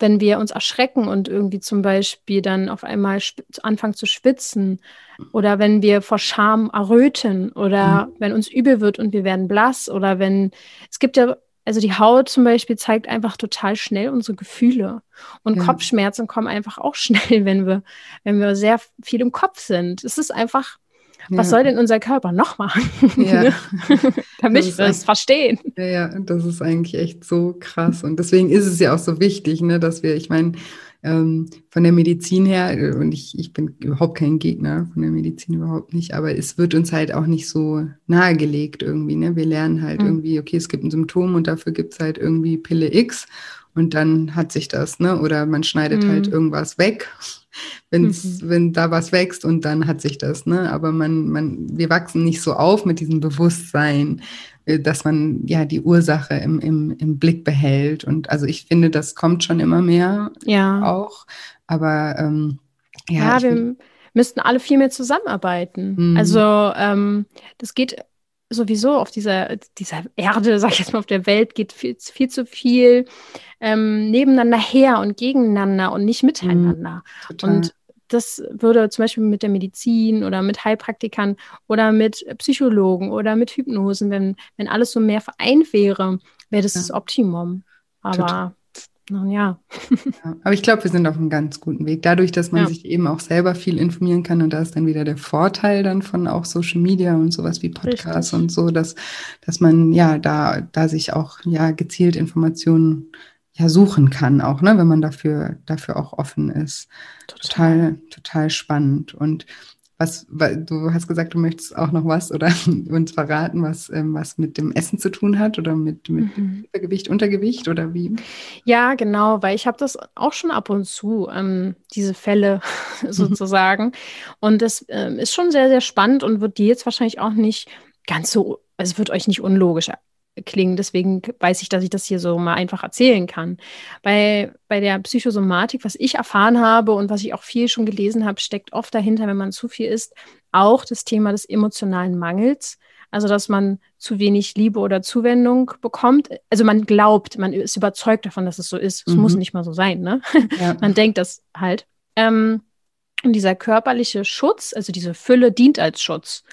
wenn wir uns erschrecken und irgendwie zum Beispiel dann auf einmal anfangen zu schwitzen oder wenn wir vor Scham erröten oder mhm. wenn uns übel wird und wir werden blass oder wenn es gibt ja also die Haut zum Beispiel zeigt einfach total schnell unsere Gefühle. Und ja. Kopfschmerzen kommen einfach auch schnell, wenn wir, wenn wir sehr viel im Kopf sind. Es ist einfach, was soll denn unser Körper noch machen? Ja. Damit wir es verstehen. Ja, ja, das ist eigentlich echt so krass. Und deswegen ist es ja auch so wichtig, ne, dass wir, ich meine, ähm, von der Medizin her, äh, und ich, ich bin überhaupt kein Gegner von der Medizin, überhaupt nicht, aber es wird uns halt auch nicht so nahegelegt irgendwie. Ne? Wir lernen halt mhm. irgendwie, okay, es gibt ein Symptom und dafür gibt es halt irgendwie Pille X und dann hat sich das, ne? Oder man schneidet halt mhm. halt irgendwas weg, wenn's, mhm. wenn da was wächst und dann hat sich das, ne? Aber man, man, wir wachsen nicht so auf mit diesem Bewusstsein, dass man ja die Ursache im, im, im Blick behält. Und also ich finde, das kommt schon immer mehr ja. auch. Aber ähm, ja, ja wir müssten alle viel mehr zusammenarbeiten. Mhm. Also ähm, das geht sowieso auf dieser, dieser Erde, sag ich jetzt mal, auf der Welt geht viel, viel zu viel ähm, nebeneinander her und gegeneinander und nicht miteinander. Mhm, und das würde zum Beispiel mit der Medizin oder mit Heilpraktikern oder mit Psychologen oder mit Hypnosen, wenn, wenn alles so mehr vereint wäre, wäre das ja. das Optimum. Aber. Nun ja. ja. Aber ich glaube, wir sind auf einem ganz guten Weg. Dadurch, dass man ja. sich eben auch selber viel informieren kann und da ist dann wieder der Vorteil dann von auch Social Media und sowas wie Podcasts Richtig. und so, dass, dass man ja da, da sich auch ja gezielt Informationen ja suchen kann, auch, ne, wenn man dafür, dafür auch offen ist. Total, total, total spannend. Und was, du hast gesagt, du möchtest auch noch was oder uns verraten, was, ähm, was mit dem Essen zu tun hat oder mit, mit mhm. Übergewicht, Untergewicht oder wie? Ja, genau, weil ich habe das auch schon ab und zu, ähm, diese Fälle sozusagen. Und das ähm, ist schon sehr, sehr spannend und wird dir jetzt wahrscheinlich auch nicht ganz so, also es wird euch nicht unlogisch klingen. Deswegen weiß ich, dass ich das hier so mal einfach erzählen kann. Bei, bei der Psychosomatik, was ich erfahren habe und was ich auch viel schon gelesen habe, steckt oft dahinter, wenn man zu viel isst, auch das Thema des emotionalen Mangels. Also, dass man zu wenig Liebe oder Zuwendung bekommt. Also, man glaubt, man ist überzeugt davon, dass es so ist. Es mhm. muss nicht mal so sein, ne? Ja. man denkt das halt. Ähm, und dieser körperliche Schutz, also diese Fülle, dient als Schutz.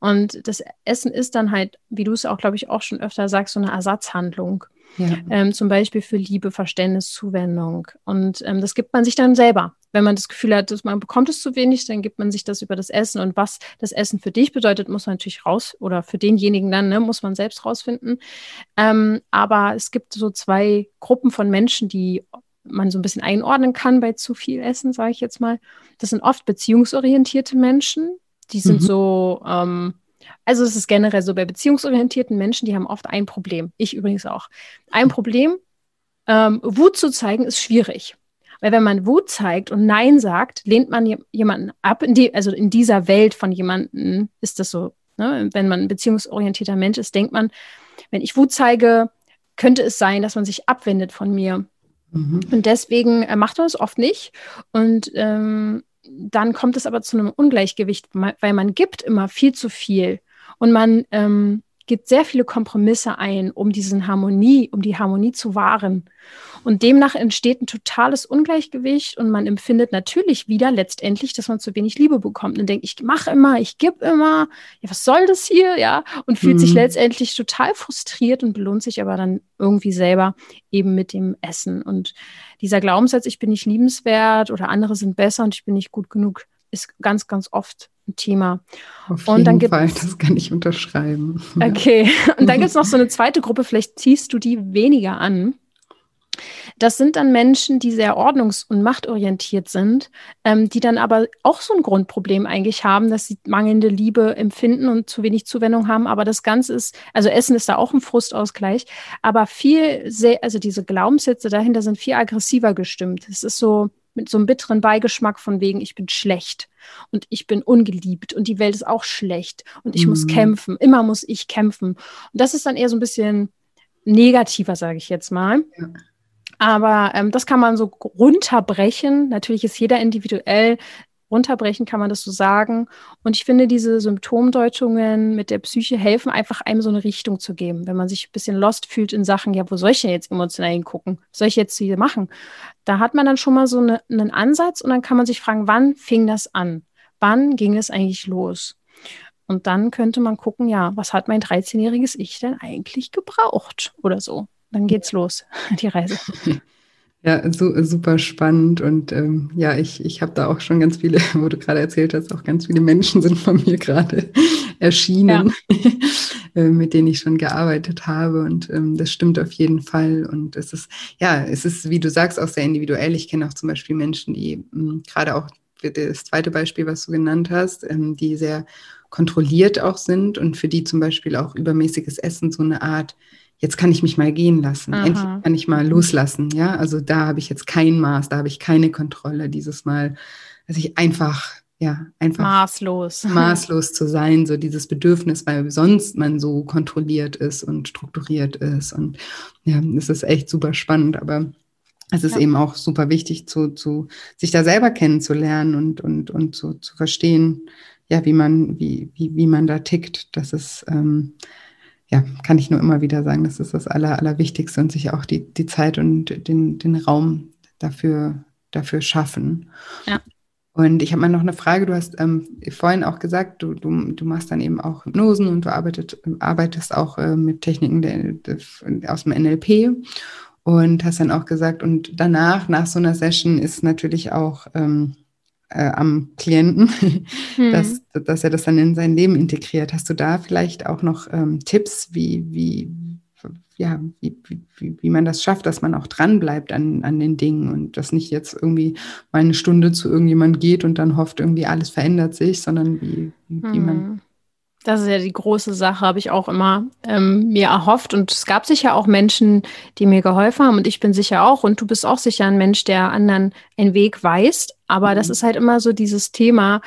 Und das Essen ist dann halt, wie du es auch, glaube ich, auch schon öfter sagst, so eine Ersatzhandlung. Ja. Ähm, zum Beispiel für Liebe, Verständnis, Zuwendung. Und ähm, das gibt man sich dann selber. Wenn man das Gefühl hat, dass man bekommt es zu wenig, dann gibt man sich das über das Essen. Und was das Essen für dich bedeutet, muss man natürlich raus, oder für denjenigen dann, ne, muss man selbst rausfinden. Ähm, aber es gibt so zwei Gruppen von Menschen, die man so ein bisschen einordnen kann bei zu viel Essen, sage ich jetzt mal. Das sind oft beziehungsorientierte Menschen. Die sind mhm. so, ähm, also es ist generell so bei beziehungsorientierten Menschen, die haben oft ein Problem. Ich übrigens auch. Ein Problem, ähm, Wut zu zeigen, ist schwierig. Weil wenn man Wut zeigt und Nein sagt, lehnt man jemanden ab. In die, also in dieser Welt von jemandem ist das so. Ne? Wenn man ein beziehungsorientierter Mensch ist, denkt man, wenn ich Wut zeige, könnte es sein, dass man sich abwendet von mir. Mhm. Und deswegen äh, macht man es oft nicht. Und ähm, dann kommt es aber zu einem Ungleichgewicht, weil man gibt immer viel zu viel und man ähm, geht sehr viele Kompromisse ein, um diesen Harmonie, um die Harmonie zu wahren. Und demnach entsteht ein totales Ungleichgewicht und man empfindet natürlich wieder letztendlich, dass man zu wenig Liebe bekommt und denkt, ich mache immer, ich gebe immer, ja, was soll das hier, ja, und fühlt mhm. sich letztendlich total frustriert und belohnt sich aber dann irgendwie selber eben mit dem Essen. Und dieser Glaubenssatz, ich bin nicht liebenswert oder andere sind besser und ich bin nicht gut genug, ist ganz, ganz oft ein Thema. Auf jeden und dann Fall, das kann ich unterschreiben. Okay, und dann gibt es noch so eine zweite Gruppe, vielleicht ziehst du die weniger an. Das sind dann Menschen, die sehr ordnungs- und machtorientiert sind, ähm, die dann aber auch so ein Grundproblem eigentlich haben, dass sie mangelnde Liebe empfinden und zu wenig Zuwendung haben. Aber das Ganze ist, also Essen ist da auch ein Frustausgleich, aber viel, sehr, also diese Glaubenssätze dahinter sind viel aggressiver gestimmt. Es ist so, mit so einem bitteren Beigeschmack von wegen, ich bin schlecht und ich bin ungeliebt und die Welt ist auch schlecht und ich mhm. muss kämpfen, immer muss ich kämpfen. Und das ist dann eher so ein bisschen negativer, sage ich jetzt mal. Ja. Aber ähm, das kann man so runterbrechen. Natürlich ist jeder individuell runterbrechen kann man das so sagen. Und ich finde, diese Symptomdeutungen mit der Psyche helfen einfach einem so eine Richtung zu geben. Wenn man sich ein bisschen lost fühlt in Sachen, ja, wo soll ich denn jetzt emotional hingucken? Was soll ich jetzt hier machen? Da hat man dann schon mal so eine, einen Ansatz und dann kann man sich fragen, wann fing das an? Wann ging es eigentlich los? Und dann könnte man gucken, ja, was hat mein 13-jähriges Ich denn eigentlich gebraucht oder so? Dann geht's los, die Reise. Ja, so, super spannend und ähm, ja, ich, ich habe da auch schon ganz viele, wo du gerade erzählt hast, auch ganz viele Menschen sind von mir gerade erschienen, ja. Äh, mit denen ich schon gearbeitet habe und ähm, das stimmt auf jeden Fall und es ist, ja, es ist, wie du sagst, auch sehr individuell. Ich kenne auch zum Beispiel Menschen, die ähm, gerade auch das zweite Beispiel, was du genannt hast, ähm, die sehr kontrolliert auch sind und für die zum Beispiel auch übermäßiges Essen so eine Art jetzt kann ich mich mal gehen lassen, Aha. endlich kann ich mal loslassen. Ja, also da habe ich jetzt kein Maß, da habe ich keine Kontrolle dieses Mal, dass ich einfach ja, einfach maßlos. maßlos zu sein, so dieses Bedürfnis, weil sonst man so kontrolliert ist und strukturiert ist. Und ja, es ist echt super spannend, aber es ist ja. eben auch super wichtig, zu, zu sich da selber kennenzulernen und, und, und zu, zu verstehen, ja, wie man, wie, wie, wie man da tickt. Das ist ähm, ja, kann ich nur immer wieder sagen, das ist das Aller, Allerwichtigste und sich auch die, die Zeit und den, den Raum dafür, dafür schaffen. Ja. Und ich habe mal noch eine Frage. Du hast ähm, vorhin auch gesagt, du, du, du machst dann eben auch Hypnosen und du arbeitet, arbeitest auch äh, mit Techniken der, der, aus dem NLP und hast dann auch gesagt, und danach, nach so einer Session, ist natürlich auch ähm, äh, am Klienten, hm. dass, dass er das dann in sein Leben integriert. Hast du da vielleicht auch noch ähm, Tipps, wie, wie, ja, wie, wie, wie man das schafft, dass man auch dranbleibt an, an den Dingen und dass nicht jetzt irgendwie mal eine Stunde zu irgendjemand geht und dann hofft, irgendwie alles verändert sich, sondern wie, wie hm. man das ist ja die große Sache, habe ich auch immer ähm, mir erhofft. Und es gab sicher auch Menschen, die mir geholfen haben. Und ich bin sicher auch. Und du bist auch sicher ein Mensch, der anderen einen Weg weist. Aber mhm. das ist halt immer so dieses Thema.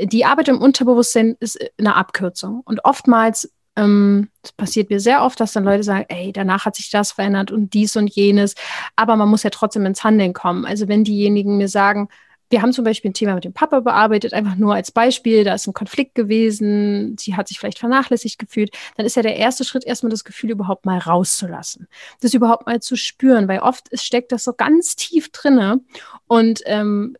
Die Arbeit im Unterbewusstsein ist eine Abkürzung. Und oftmals, ähm, es passiert mir sehr oft, dass dann Leute sagen, ey, danach hat sich das verändert und dies und jenes. Aber man muss ja trotzdem ins Handeln kommen. Also wenn diejenigen mir sagen, wir haben zum Beispiel ein Thema mit dem Papa bearbeitet, einfach nur als Beispiel, da ist ein Konflikt gewesen, sie hat sich vielleicht vernachlässigt gefühlt, dann ist ja der erste Schritt erstmal das Gefühl überhaupt mal rauszulassen, das überhaupt mal zu spüren, weil oft steckt das so ganz tief drinne und ähm,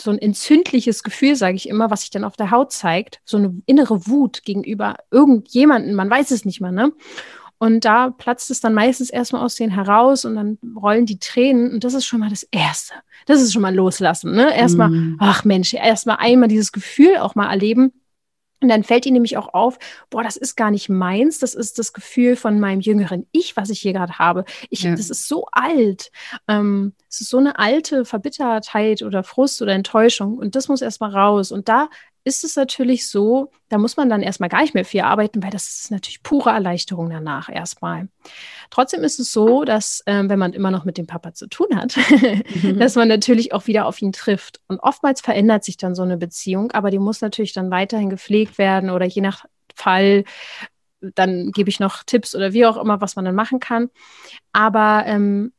so ein entzündliches Gefühl, sage ich immer, was sich dann auf der Haut zeigt, so eine innere Wut gegenüber irgendjemanden, man weiß es nicht mal, ne? Und da platzt es dann meistens erstmal aus denen heraus und dann rollen die Tränen. Und das ist schon mal das Erste. Das ist schon mal loslassen. Ne? Erstmal, mm. ach Mensch, erstmal einmal dieses Gefühl auch mal erleben. Und dann fällt ihnen nämlich auch auf, boah, das ist gar nicht meins, das ist das Gefühl von meinem jüngeren Ich, was ich hier gerade habe. Ich, ja. Das ist so alt. Ähm, es ist so eine alte Verbittertheit oder Frust oder Enttäuschung und das muss erstmal raus. Und da ist es natürlich so, da muss man dann erstmal gar nicht mehr viel arbeiten, weil das ist natürlich pure Erleichterung danach erstmal. Trotzdem ist es so, dass äh, wenn man immer noch mit dem Papa zu tun hat, mhm. dass man natürlich auch wieder auf ihn trifft. Und oftmals verändert sich dann so eine Beziehung, aber die muss natürlich dann weiterhin gepflegt werden oder je nach Fall dann gebe ich noch Tipps oder wie auch immer, was man dann machen kann. Aber ähm,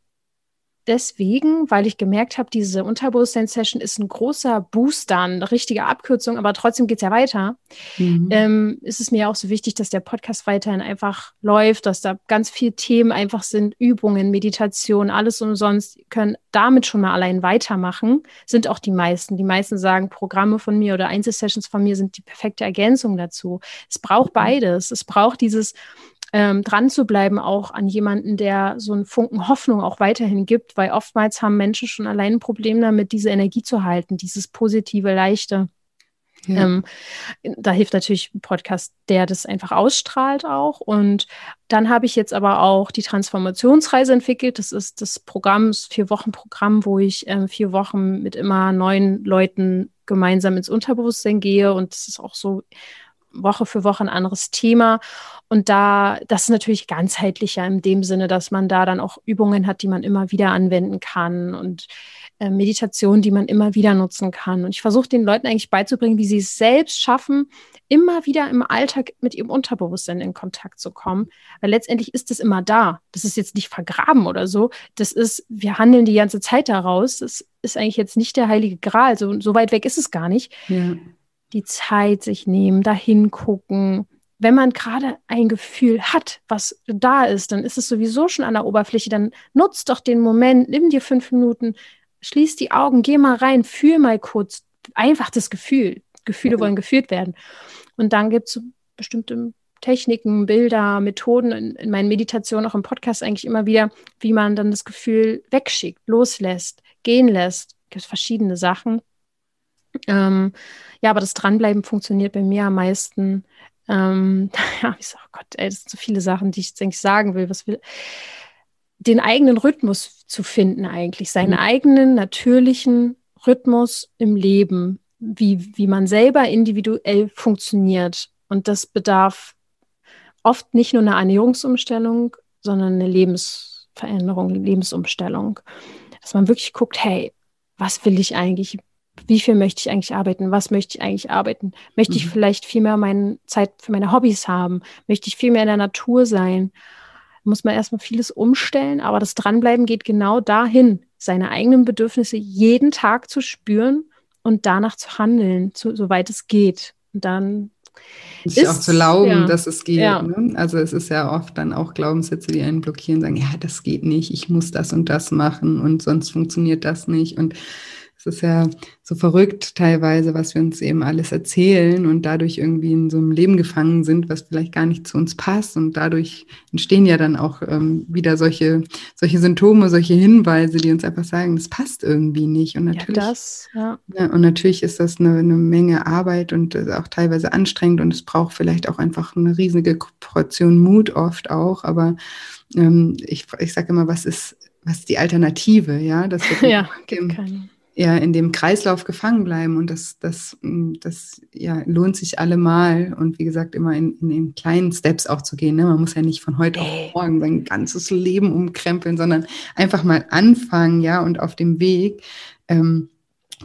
deswegen, weil ich gemerkt habe, diese Unterbewusstsein-Session ist ein großer Booster, eine richtige Abkürzung, aber trotzdem geht es ja weiter. Mhm. Ähm, ist es mir auch so wichtig, dass der Podcast weiterhin einfach läuft, dass da ganz viele Themen einfach sind, Übungen, Meditation, alles umsonst, können damit schon mal allein weitermachen, sind auch die meisten. Die meisten sagen, Programme von mir oder Einzelsessions von mir sind die perfekte Ergänzung dazu. Es braucht mhm. beides. Es braucht dieses ähm, dran zu bleiben, auch an jemanden, der so einen Funken Hoffnung auch weiterhin gibt, weil oftmals haben Menschen schon allein ein Problem damit, diese Energie zu halten, dieses positive, leichte. Ja. Ähm, da hilft natürlich ein Podcast, der das einfach ausstrahlt auch. Und dann habe ich jetzt aber auch die Transformationsreise entwickelt. Das ist das Programm, das Vier-Wochen-Programm, wo ich ähm, vier Wochen mit immer neun Leuten gemeinsam ins Unterbewusstsein gehe. Und das ist auch so Woche für Woche ein anderes Thema. Und da, das ist natürlich ganzheitlicher in dem Sinne, dass man da dann auch Übungen hat, die man immer wieder anwenden kann und äh, Meditation, die man immer wieder nutzen kann. Und ich versuche den Leuten eigentlich beizubringen, wie sie es selbst schaffen, immer wieder im Alltag mit ihrem Unterbewusstsein in Kontakt zu kommen. Weil letztendlich ist es immer da. Das ist jetzt nicht vergraben oder so. Das ist, wir handeln die ganze Zeit daraus. Das ist eigentlich jetzt nicht der heilige Gral. So, so weit weg ist es gar nicht. Ja die Zeit sich nehmen, dahin gucken. Wenn man gerade ein Gefühl hat, was da ist, dann ist es sowieso schon an der Oberfläche. Dann nutzt doch den Moment, nimm dir fünf Minuten, schließ die Augen, geh mal rein, fühl mal kurz einfach das Gefühl. Gefühle mhm. wollen geführt werden. Und dann gibt es bestimmte Techniken, Bilder, Methoden in, in, meinen Meditationen, auch im Podcast eigentlich immer wieder, wie man dann das Gefühl wegschickt, loslässt, gehen lässt. Es gibt verschiedene Sachen. Ähm, ja, aber das Dranbleiben funktioniert bei mir am meisten. Ähm, ja, ich sage, oh Gott, ey, das sind so viele Sachen, die ich jetzt eigentlich sagen will. Was will den eigenen Rhythmus zu finden eigentlich, seinen mhm. eigenen natürlichen Rhythmus im Leben, wie, wie man selber individuell funktioniert. Und das bedarf oft nicht nur einer Ernährungsumstellung, sondern eine Lebensveränderung, Lebensumstellung. Dass man wirklich guckt, hey, was will ich eigentlich? Wie viel möchte ich eigentlich arbeiten? Was möchte ich eigentlich arbeiten? Möchte mhm. ich vielleicht viel mehr meine Zeit für meine Hobbys haben? Möchte ich viel mehr in der Natur sein? muss man erstmal vieles umstellen, aber das Dranbleiben geht genau dahin, seine eigenen Bedürfnisse jeden Tag zu spüren und danach zu handeln, zu, soweit es geht. Und dann sich ist, auch zu glauben, ja, dass es geht. Ja. Ne? Also es ist ja oft dann auch Glaubenssätze, die einen blockieren, sagen, ja, das geht nicht, ich muss das und das machen und sonst funktioniert das nicht. Und es ist ja so verrückt teilweise, was wir uns eben alles erzählen und dadurch irgendwie in so einem Leben gefangen sind, was vielleicht gar nicht zu uns passt. Und dadurch entstehen ja dann auch ähm, wieder solche, solche Symptome, solche Hinweise, die uns einfach sagen, das passt irgendwie nicht. Und natürlich, ja, das, ja. ja und natürlich ist das eine, eine Menge Arbeit und auch teilweise anstrengend und es braucht vielleicht auch einfach eine riesige Portion Mut oft auch. Aber ähm, ich, ich sage immer, was ist, was ist die Alternative? Ja, das wird ja, keine ja in dem Kreislauf gefangen bleiben und das, das, mm, das ja, lohnt sich allemal und wie gesagt immer in, in den kleinen Steps auch zu gehen. Ne? Man muss ja nicht von heute auf morgen sein ganzes Leben umkrempeln, sondern einfach mal anfangen, ja, und auf dem Weg ähm,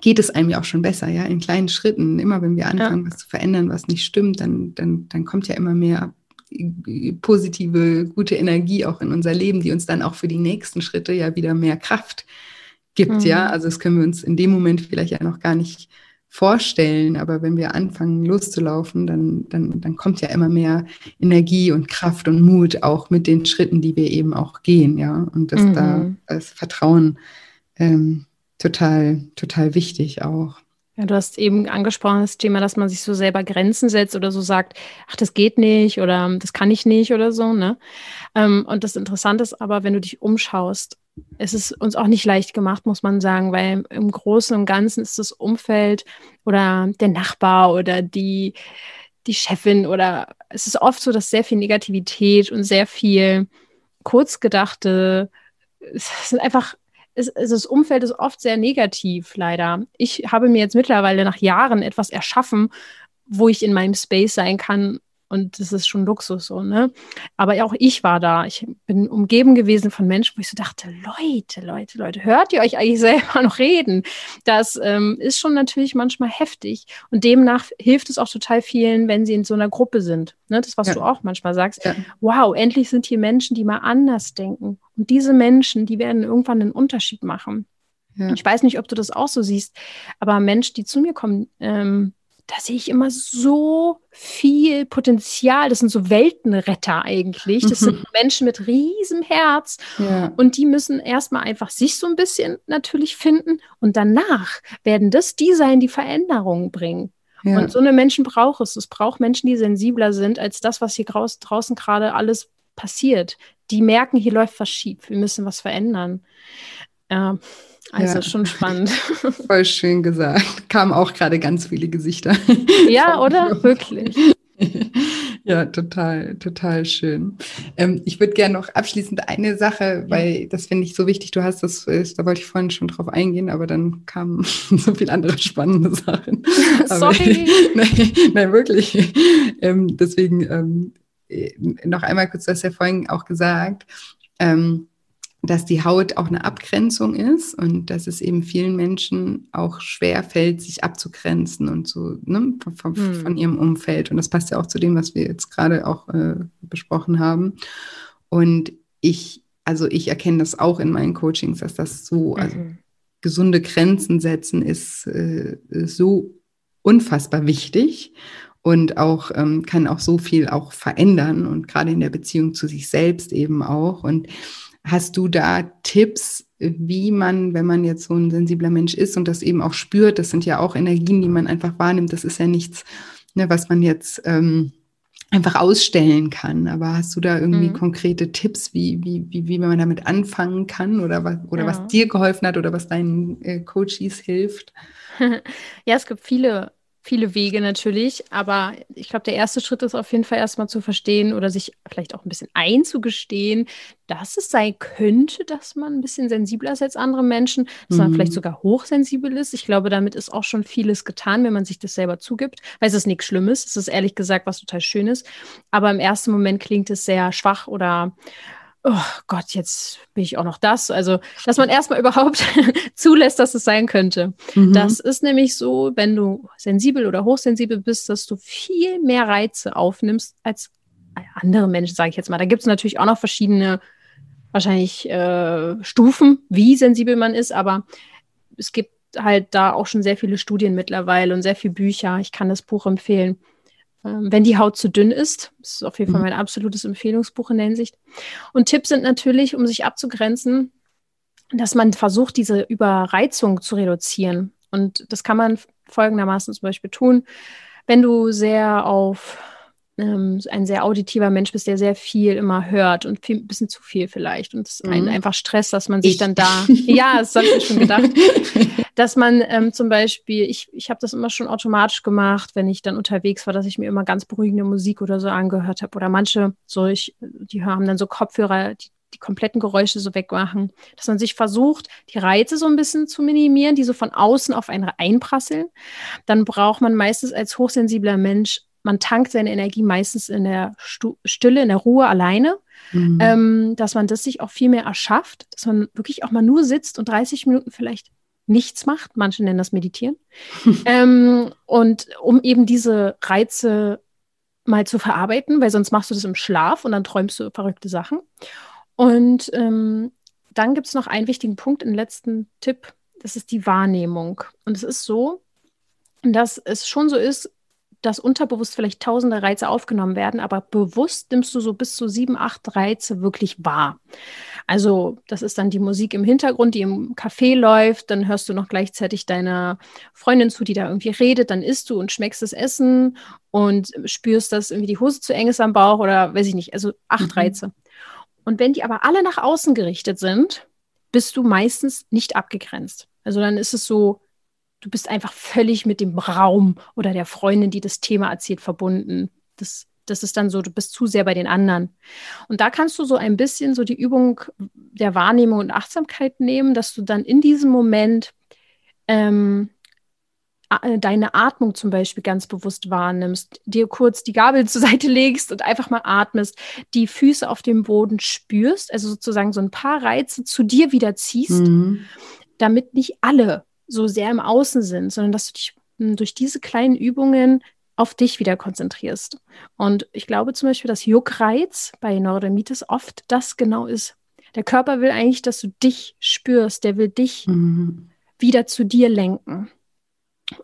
geht es einem ja auch schon besser, ja, in kleinen Schritten. Immer wenn wir anfangen, ja. was zu verändern, was nicht stimmt, dann, dann, dann kommt ja immer mehr positive, gute Energie auch in unser Leben, die uns dann auch für die nächsten Schritte ja wieder mehr Kraft gibt, mhm. ja. Also das können wir uns in dem Moment vielleicht ja noch gar nicht vorstellen, aber wenn wir anfangen loszulaufen, dann, dann, dann kommt ja immer mehr Energie und Kraft und Mut auch mit den Schritten, die wir eben auch gehen, ja. Und das mhm. da das Vertrauen ähm, total, total wichtig auch. Ja, du hast eben angesprochen das Thema, dass man sich so selber Grenzen setzt oder so sagt, ach, das geht nicht oder das kann ich nicht oder so, ne? Ähm, und das Interessante ist aber, wenn du dich umschaust, es ist uns auch nicht leicht gemacht, muss man sagen, weil im Großen und Ganzen ist das Umfeld oder der Nachbar oder die, die Chefin oder es ist oft so, dass sehr viel Negativität und sehr viel kurzgedachte, es sind einfach ist, ist das Umfeld ist oft sehr negativ, leider. Ich habe mir jetzt mittlerweile nach Jahren etwas erschaffen, wo ich in meinem Space sein kann und das ist schon Luxus so, ne? Aber auch ich war da. Ich bin umgeben gewesen von Menschen, wo ich so dachte, Leute, Leute, Leute, hört ihr euch eigentlich selber noch reden? Das ähm, ist schon natürlich manchmal heftig. Und demnach hilft es auch total vielen, wenn sie in so einer Gruppe sind. Ne? Das, was ja. du auch manchmal sagst. Ja. Wow, endlich sind hier Menschen, die mal anders denken. Und diese Menschen, die werden irgendwann einen Unterschied machen. Ja. Ich weiß nicht, ob du das auch so siehst, aber Menschen, die zu mir kommen, ähm, da sehe ich immer so viel Potenzial. Das sind so Weltenretter eigentlich. Das sind Menschen mit riesem Herz. Ja. Und die müssen erstmal einfach sich so ein bisschen natürlich finden. Und danach werden das die sein, die Veränderungen bringen. Ja. Und so eine Menschen braucht es. Es braucht Menschen, die sensibler sind als das, was hier draußen gerade alles passiert. Die merken, hier läuft was schief. Wir müssen was verändern. Ja. Also ja. schon spannend. Voll schön gesagt. Kamen auch gerade ganz viele Gesichter. Ja, oder? Wirklich. Ja, total, total schön. Ähm, ich würde gerne noch abschließend eine Sache, weil das finde ich so wichtig. Du hast das, äh, da wollte ich vorhin schon drauf eingehen, aber dann kamen so viele andere spannende Sachen. Sorry. nein, nein, wirklich. Ähm, deswegen ähm, äh, noch einmal kurz, du hast ja vorhin auch gesagt, ähm, dass die Haut auch eine Abgrenzung ist und dass es eben vielen Menschen auch schwer fällt, sich abzugrenzen und so ne, von, hm. von, ihrem Umfeld. Und das passt ja auch zu dem, was wir jetzt gerade auch äh, besprochen haben. Und ich, also ich erkenne das auch in meinen Coachings, dass das so, also mhm. gesunde Grenzen setzen ist, äh, so unfassbar wichtig und auch ähm, kann auch so viel auch verändern und gerade in der Beziehung zu sich selbst eben auch. Und Hast du da Tipps, wie man, wenn man jetzt so ein sensibler Mensch ist und das eben auch spürt, das sind ja auch Energien, die man einfach wahrnimmt, das ist ja nichts, ne, was man jetzt ähm, einfach ausstellen kann. Aber hast du da irgendwie mhm. konkrete Tipps, wie, wie, wie, wie man damit anfangen kann oder was, oder ja. was dir geholfen hat oder was deinen äh, Coaches hilft? ja, es gibt viele viele Wege natürlich, aber ich glaube, der erste Schritt ist auf jeden Fall erstmal zu verstehen oder sich vielleicht auch ein bisschen einzugestehen, dass es sein könnte, dass man ein bisschen sensibler ist als andere Menschen, dass mhm. man vielleicht sogar hochsensibel ist. Ich glaube, damit ist auch schon vieles getan, wenn man sich das selber zugibt, weil es ist nichts Schlimmes. Es ist ehrlich gesagt was total Schönes, aber im ersten Moment klingt es sehr schwach oder oh Gott, jetzt bin ich auch noch das. Also, dass man erstmal überhaupt zulässt, dass es sein könnte. Mhm. Das ist nämlich so, wenn du sensibel oder hochsensibel bist, dass du viel mehr Reize aufnimmst als andere Menschen, sage ich jetzt mal. Da gibt es natürlich auch noch verschiedene, wahrscheinlich äh, Stufen, wie sensibel man ist, aber es gibt halt da auch schon sehr viele Studien mittlerweile und sehr viele Bücher. Ich kann das Buch empfehlen wenn die Haut zu dünn ist. Das ist auf jeden Fall mhm. mein absolutes Empfehlungsbuch in der Hinsicht. Und Tipps sind natürlich, um sich abzugrenzen, dass man versucht, diese Überreizung zu reduzieren. Und das kann man folgendermaßen zum Beispiel tun, wenn du sehr auf ähm, ein sehr auditiver Mensch bist, der sehr viel immer hört und ein bisschen zu viel vielleicht. Und es mhm. einen einfach Stress, dass man sich ich. dann da, ja, das habe ich schon gedacht, dass man ähm, zum Beispiel, ich, ich habe das immer schon automatisch gemacht, wenn ich dann unterwegs war, dass ich mir immer ganz beruhigende Musik oder so angehört habe. Oder manche, so ich, die haben dann so Kopfhörer, die die kompletten Geräusche so wegmachen, dass man sich versucht, die Reize so ein bisschen zu minimieren, die so von außen auf einen einprasseln. Dann braucht man meistens als hochsensibler Mensch man tankt seine Energie meistens in der Stu Stille, in der Ruhe alleine, mhm. ähm, dass man das sich auch viel mehr erschafft, dass man wirklich auch mal nur sitzt und 30 Minuten vielleicht nichts macht. Manche nennen das Meditieren. ähm, und um eben diese Reize mal zu verarbeiten, weil sonst machst du das im Schlaf und dann träumst du verrückte Sachen. Und ähm, dann gibt es noch einen wichtigen Punkt, einen letzten Tipp, das ist die Wahrnehmung. Und es ist so, dass es schon so ist, dass unterbewusst vielleicht tausende Reize aufgenommen werden, aber bewusst nimmst du so bis zu sieben, acht Reize wirklich wahr. Also das ist dann die Musik im Hintergrund, die im Café läuft, dann hörst du noch gleichzeitig deiner Freundin zu, die da irgendwie redet, dann isst du und schmeckst das Essen und spürst, dass irgendwie die Hose zu eng ist am Bauch oder weiß ich nicht, also acht mhm. Reize. Und wenn die aber alle nach außen gerichtet sind, bist du meistens nicht abgegrenzt. Also dann ist es so, du bist einfach völlig mit dem Raum oder der Freundin, die das Thema erzählt, verbunden. Das das ist dann so, du bist zu sehr bei den anderen. Und da kannst du so ein bisschen so die Übung der Wahrnehmung und Achtsamkeit nehmen, dass du dann in diesem Moment ähm, deine Atmung zum Beispiel ganz bewusst wahrnimmst, dir kurz die Gabel zur Seite legst und einfach mal atmest, die Füße auf dem Boden spürst, also sozusagen so ein paar Reize zu dir wieder ziehst, mhm. damit nicht alle so sehr im Außen sind, sondern dass du dich hm, durch diese kleinen Übungen auf dich wieder konzentrierst. Und ich glaube zum Beispiel, dass Juckreiz bei Neurodermitis oft das genau ist. Der Körper will eigentlich, dass du dich spürst, der will dich mhm. wieder zu dir lenken.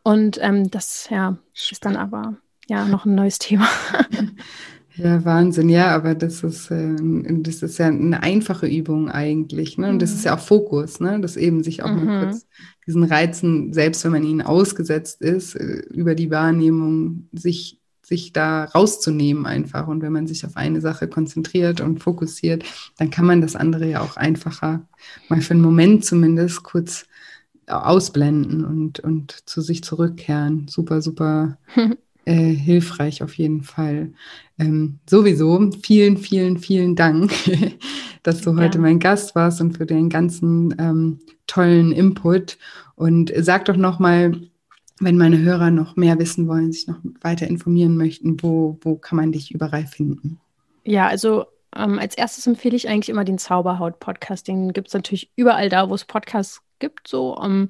Und ähm, das ja, ist dann aber ja noch ein neues Thema. Ja, Wahnsinn, ja, aber das ist, äh, das ist ja eine einfache Übung eigentlich, ne? Und das ist ja auch Fokus, ne? Das eben sich auch mhm. mal kurz diesen Reizen, selbst wenn man ihnen ausgesetzt ist, äh, über die Wahrnehmung sich, sich da rauszunehmen einfach. Und wenn man sich auf eine Sache konzentriert und fokussiert, dann kann man das andere ja auch einfacher, mal für einen Moment zumindest kurz ausblenden und, und zu sich zurückkehren. Super, super äh, hilfreich auf jeden Fall. Ähm, sowieso vielen, vielen, vielen Dank, dass du heute mein Gast warst und für den ganzen ähm, tollen Input. Und sag doch nochmal, wenn meine Hörer noch mehr wissen wollen, sich noch weiter informieren möchten, wo, wo kann man dich überall finden? Ja, also ähm, als erstes empfehle ich eigentlich immer den Zauberhaut-Podcast. Den gibt es natürlich überall da, wo es Podcasts gibt. So, um, ähm,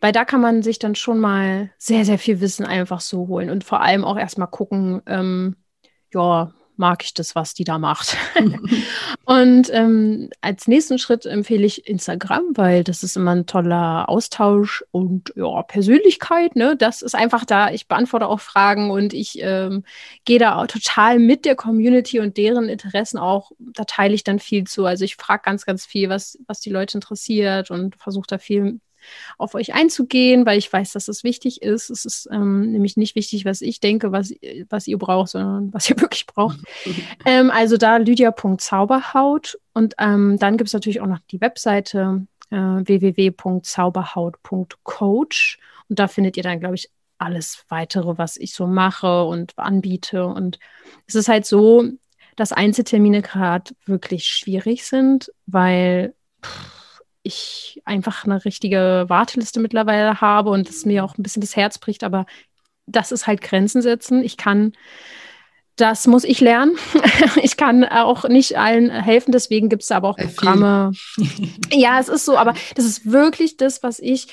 weil da kann man sich dann schon mal sehr, sehr viel Wissen einfach so holen und vor allem auch erstmal gucken, ähm, ja, mag ich das, was die da macht. und ähm, als nächsten Schritt empfehle ich Instagram, weil das ist immer ein toller Austausch und ja, Persönlichkeit. Ne? Das ist einfach da. Ich beantworte auch Fragen und ich ähm, gehe da total mit der Community und deren Interessen auch. Da teile ich dann viel zu. Also ich frage ganz, ganz viel, was, was die Leute interessiert und versuche da viel auf euch einzugehen, weil ich weiß, dass es wichtig ist. Es ist ähm, nämlich nicht wichtig, was ich denke, was, was ihr braucht, sondern was ihr wirklich braucht. ähm, also da lydia.zauberhaut und ähm, dann gibt es natürlich auch noch die Webseite äh, www.zauberhaut.coach und da findet ihr dann, glaube ich, alles weitere, was ich so mache und anbiete. Und es ist halt so, dass Einzeltermine gerade wirklich schwierig sind, weil pff, ich einfach eine richtige Warteliste mittlerweile habe und es mir auch ein bisschen das Herz bricht, aber das ist halt Grenzen setzen. Ich kann, das muss ich lernen. ich kann auch nicht allen helfen, deswegen gibt es aber auch Programme. ja, es ist so, aber das ist wirklich das, was ich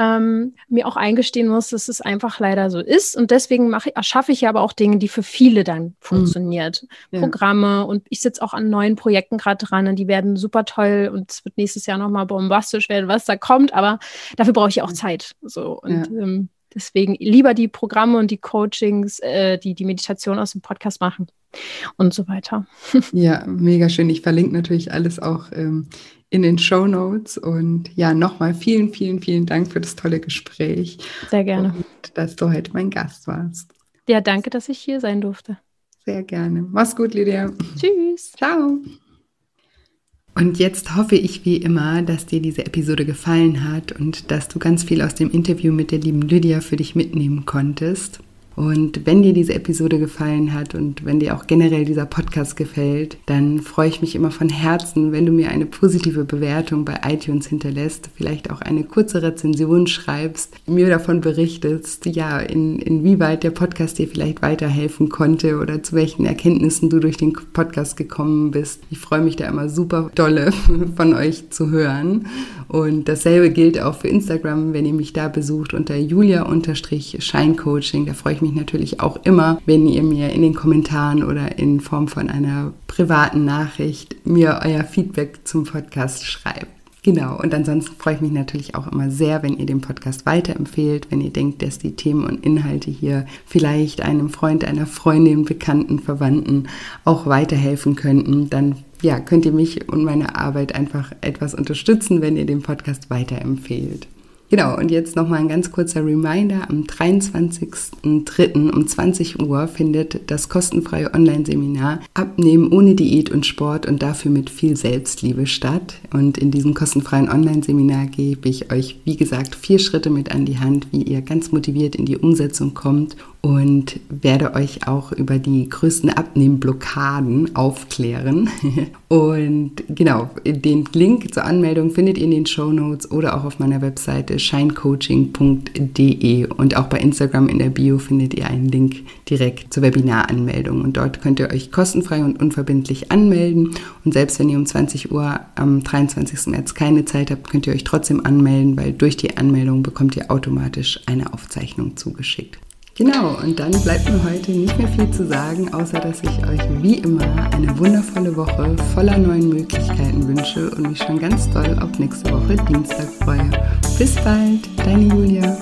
ähm, mir auch eingestehen muss, dass es einfach leider so ist. Und deswegen mache, erschaffe ich ja aber auch Dinge, die für viele dann mhm. funktioniert. Ja. Programme und ich sitze auch an neuen Projekten gerade dran und die werden super toll und es wird nächstes Jahr nochmal bombastisch werden, was da kommt, aber dafür brauche ich auch Zeit. So und ja. ähm, deswegen lieber die Programme und die Coachings, äh, die die Meditation aus dem Podcast machen und so weiter. Ja, mega schön. Ich verlinke natürlich alles auch ähm, in den Show Notes. Und ja, nochmal vielen, vielen, vielen Dank für das tolle Gespräch. Sehr gerne. Und dass du heute mein Gast warst. Ja, danke, dass ich hier sein durfte. Sehr gerne. Mach's gut, Lydia. Tschüss. Ciao. Und jetzt hoffe ich wie immer, dass dir diese Episode gefallen hat und dass du ganz viel aus dem Interview mit der lieben Lydia für dich mitnehmen konntest. Und wenn dir diese Episode gefallen hat und wenn dir auch generell dieser Podcast gefällt, dann freue ich mich immer von Herzen, wenn du mir eine positive Bewertung bei iTunes hinterlässt, vielleicht auch eine kurze Rezension schreibst, mir davon berichtest, ja, in, inwieweit der Podcast dir vielleicht weiterhelfen konnte oder zu welchen Erkenntnissen du durch den Podcast gekommen bist. Ich freue mich da immer super dolle von euch zu hören. Und dasselbe gilt auch für Instagram, wenn ihr mich da besucht unter julia-scheincoaching. Da freue ich mich natürlich auch immer, wenn ihr mir in den Kommentaren oder in Form von einer privaten Nachricht mir euer Feedback zum Podcast schreibt. Genau, und ansonsten freue ich mich natürlich auch immer sehr, wenn ihr den Podcast weiterempfehlt, wenn ihr denkt, dass die Themen und Inhalte hier vielleicht einem Freund, einer Freundin, Bekannten, Verwandten auch weiterhelfen könnten, dann ja, könnt ihr mich und meine Arbeit einfach etwas unterstützen, wenn ihr den Podcast weiterempfehlt. Genau, und jetzt nochmal ein ganz kurzer Reminder. Am 23.03. um 20 Uhr findet das kostenfreie Online-Seminar Abnehmen ohne Diät und Sport und dafür mit viel Selbstliebe statt. Und in diesem kostenfreien Online-Seminar gebe ich euch, wie gesagt, vier Schritte mit an die Hand, wie ihr ganz motiviert in die Umsetzung kommt und werde euch auch über die größten Abnehmblockaden aufklären. Und genau, den Link zur Anmeldung findet ihr in den Show Notes oder auch auf meiner Webseite shinecoaching.de und auch bei Instagram in der Bio findet ihr einen Link direkt zur Webinaranmeldung und dort könnt ihr euch kostenfrei und unverbindlich anmelden und selbst wenn ihr um 20 Uhr am 23. März keine Zeit habt, könnt ihr euch trotzdem anmelden, weil durch die Anmeldung bekommt ihr automatisch eine Aufzeichnung zugeschickt. Genau, und dann bleibt mir heute nicht mehr viel zu sagen, außer dass ich euch wie immer eine wundervolle Woche voller neuen Möglichkeiten wünsche und mich schon ganz doll auf nächste Woche Dienstag freue. Bis bald, deine Julia.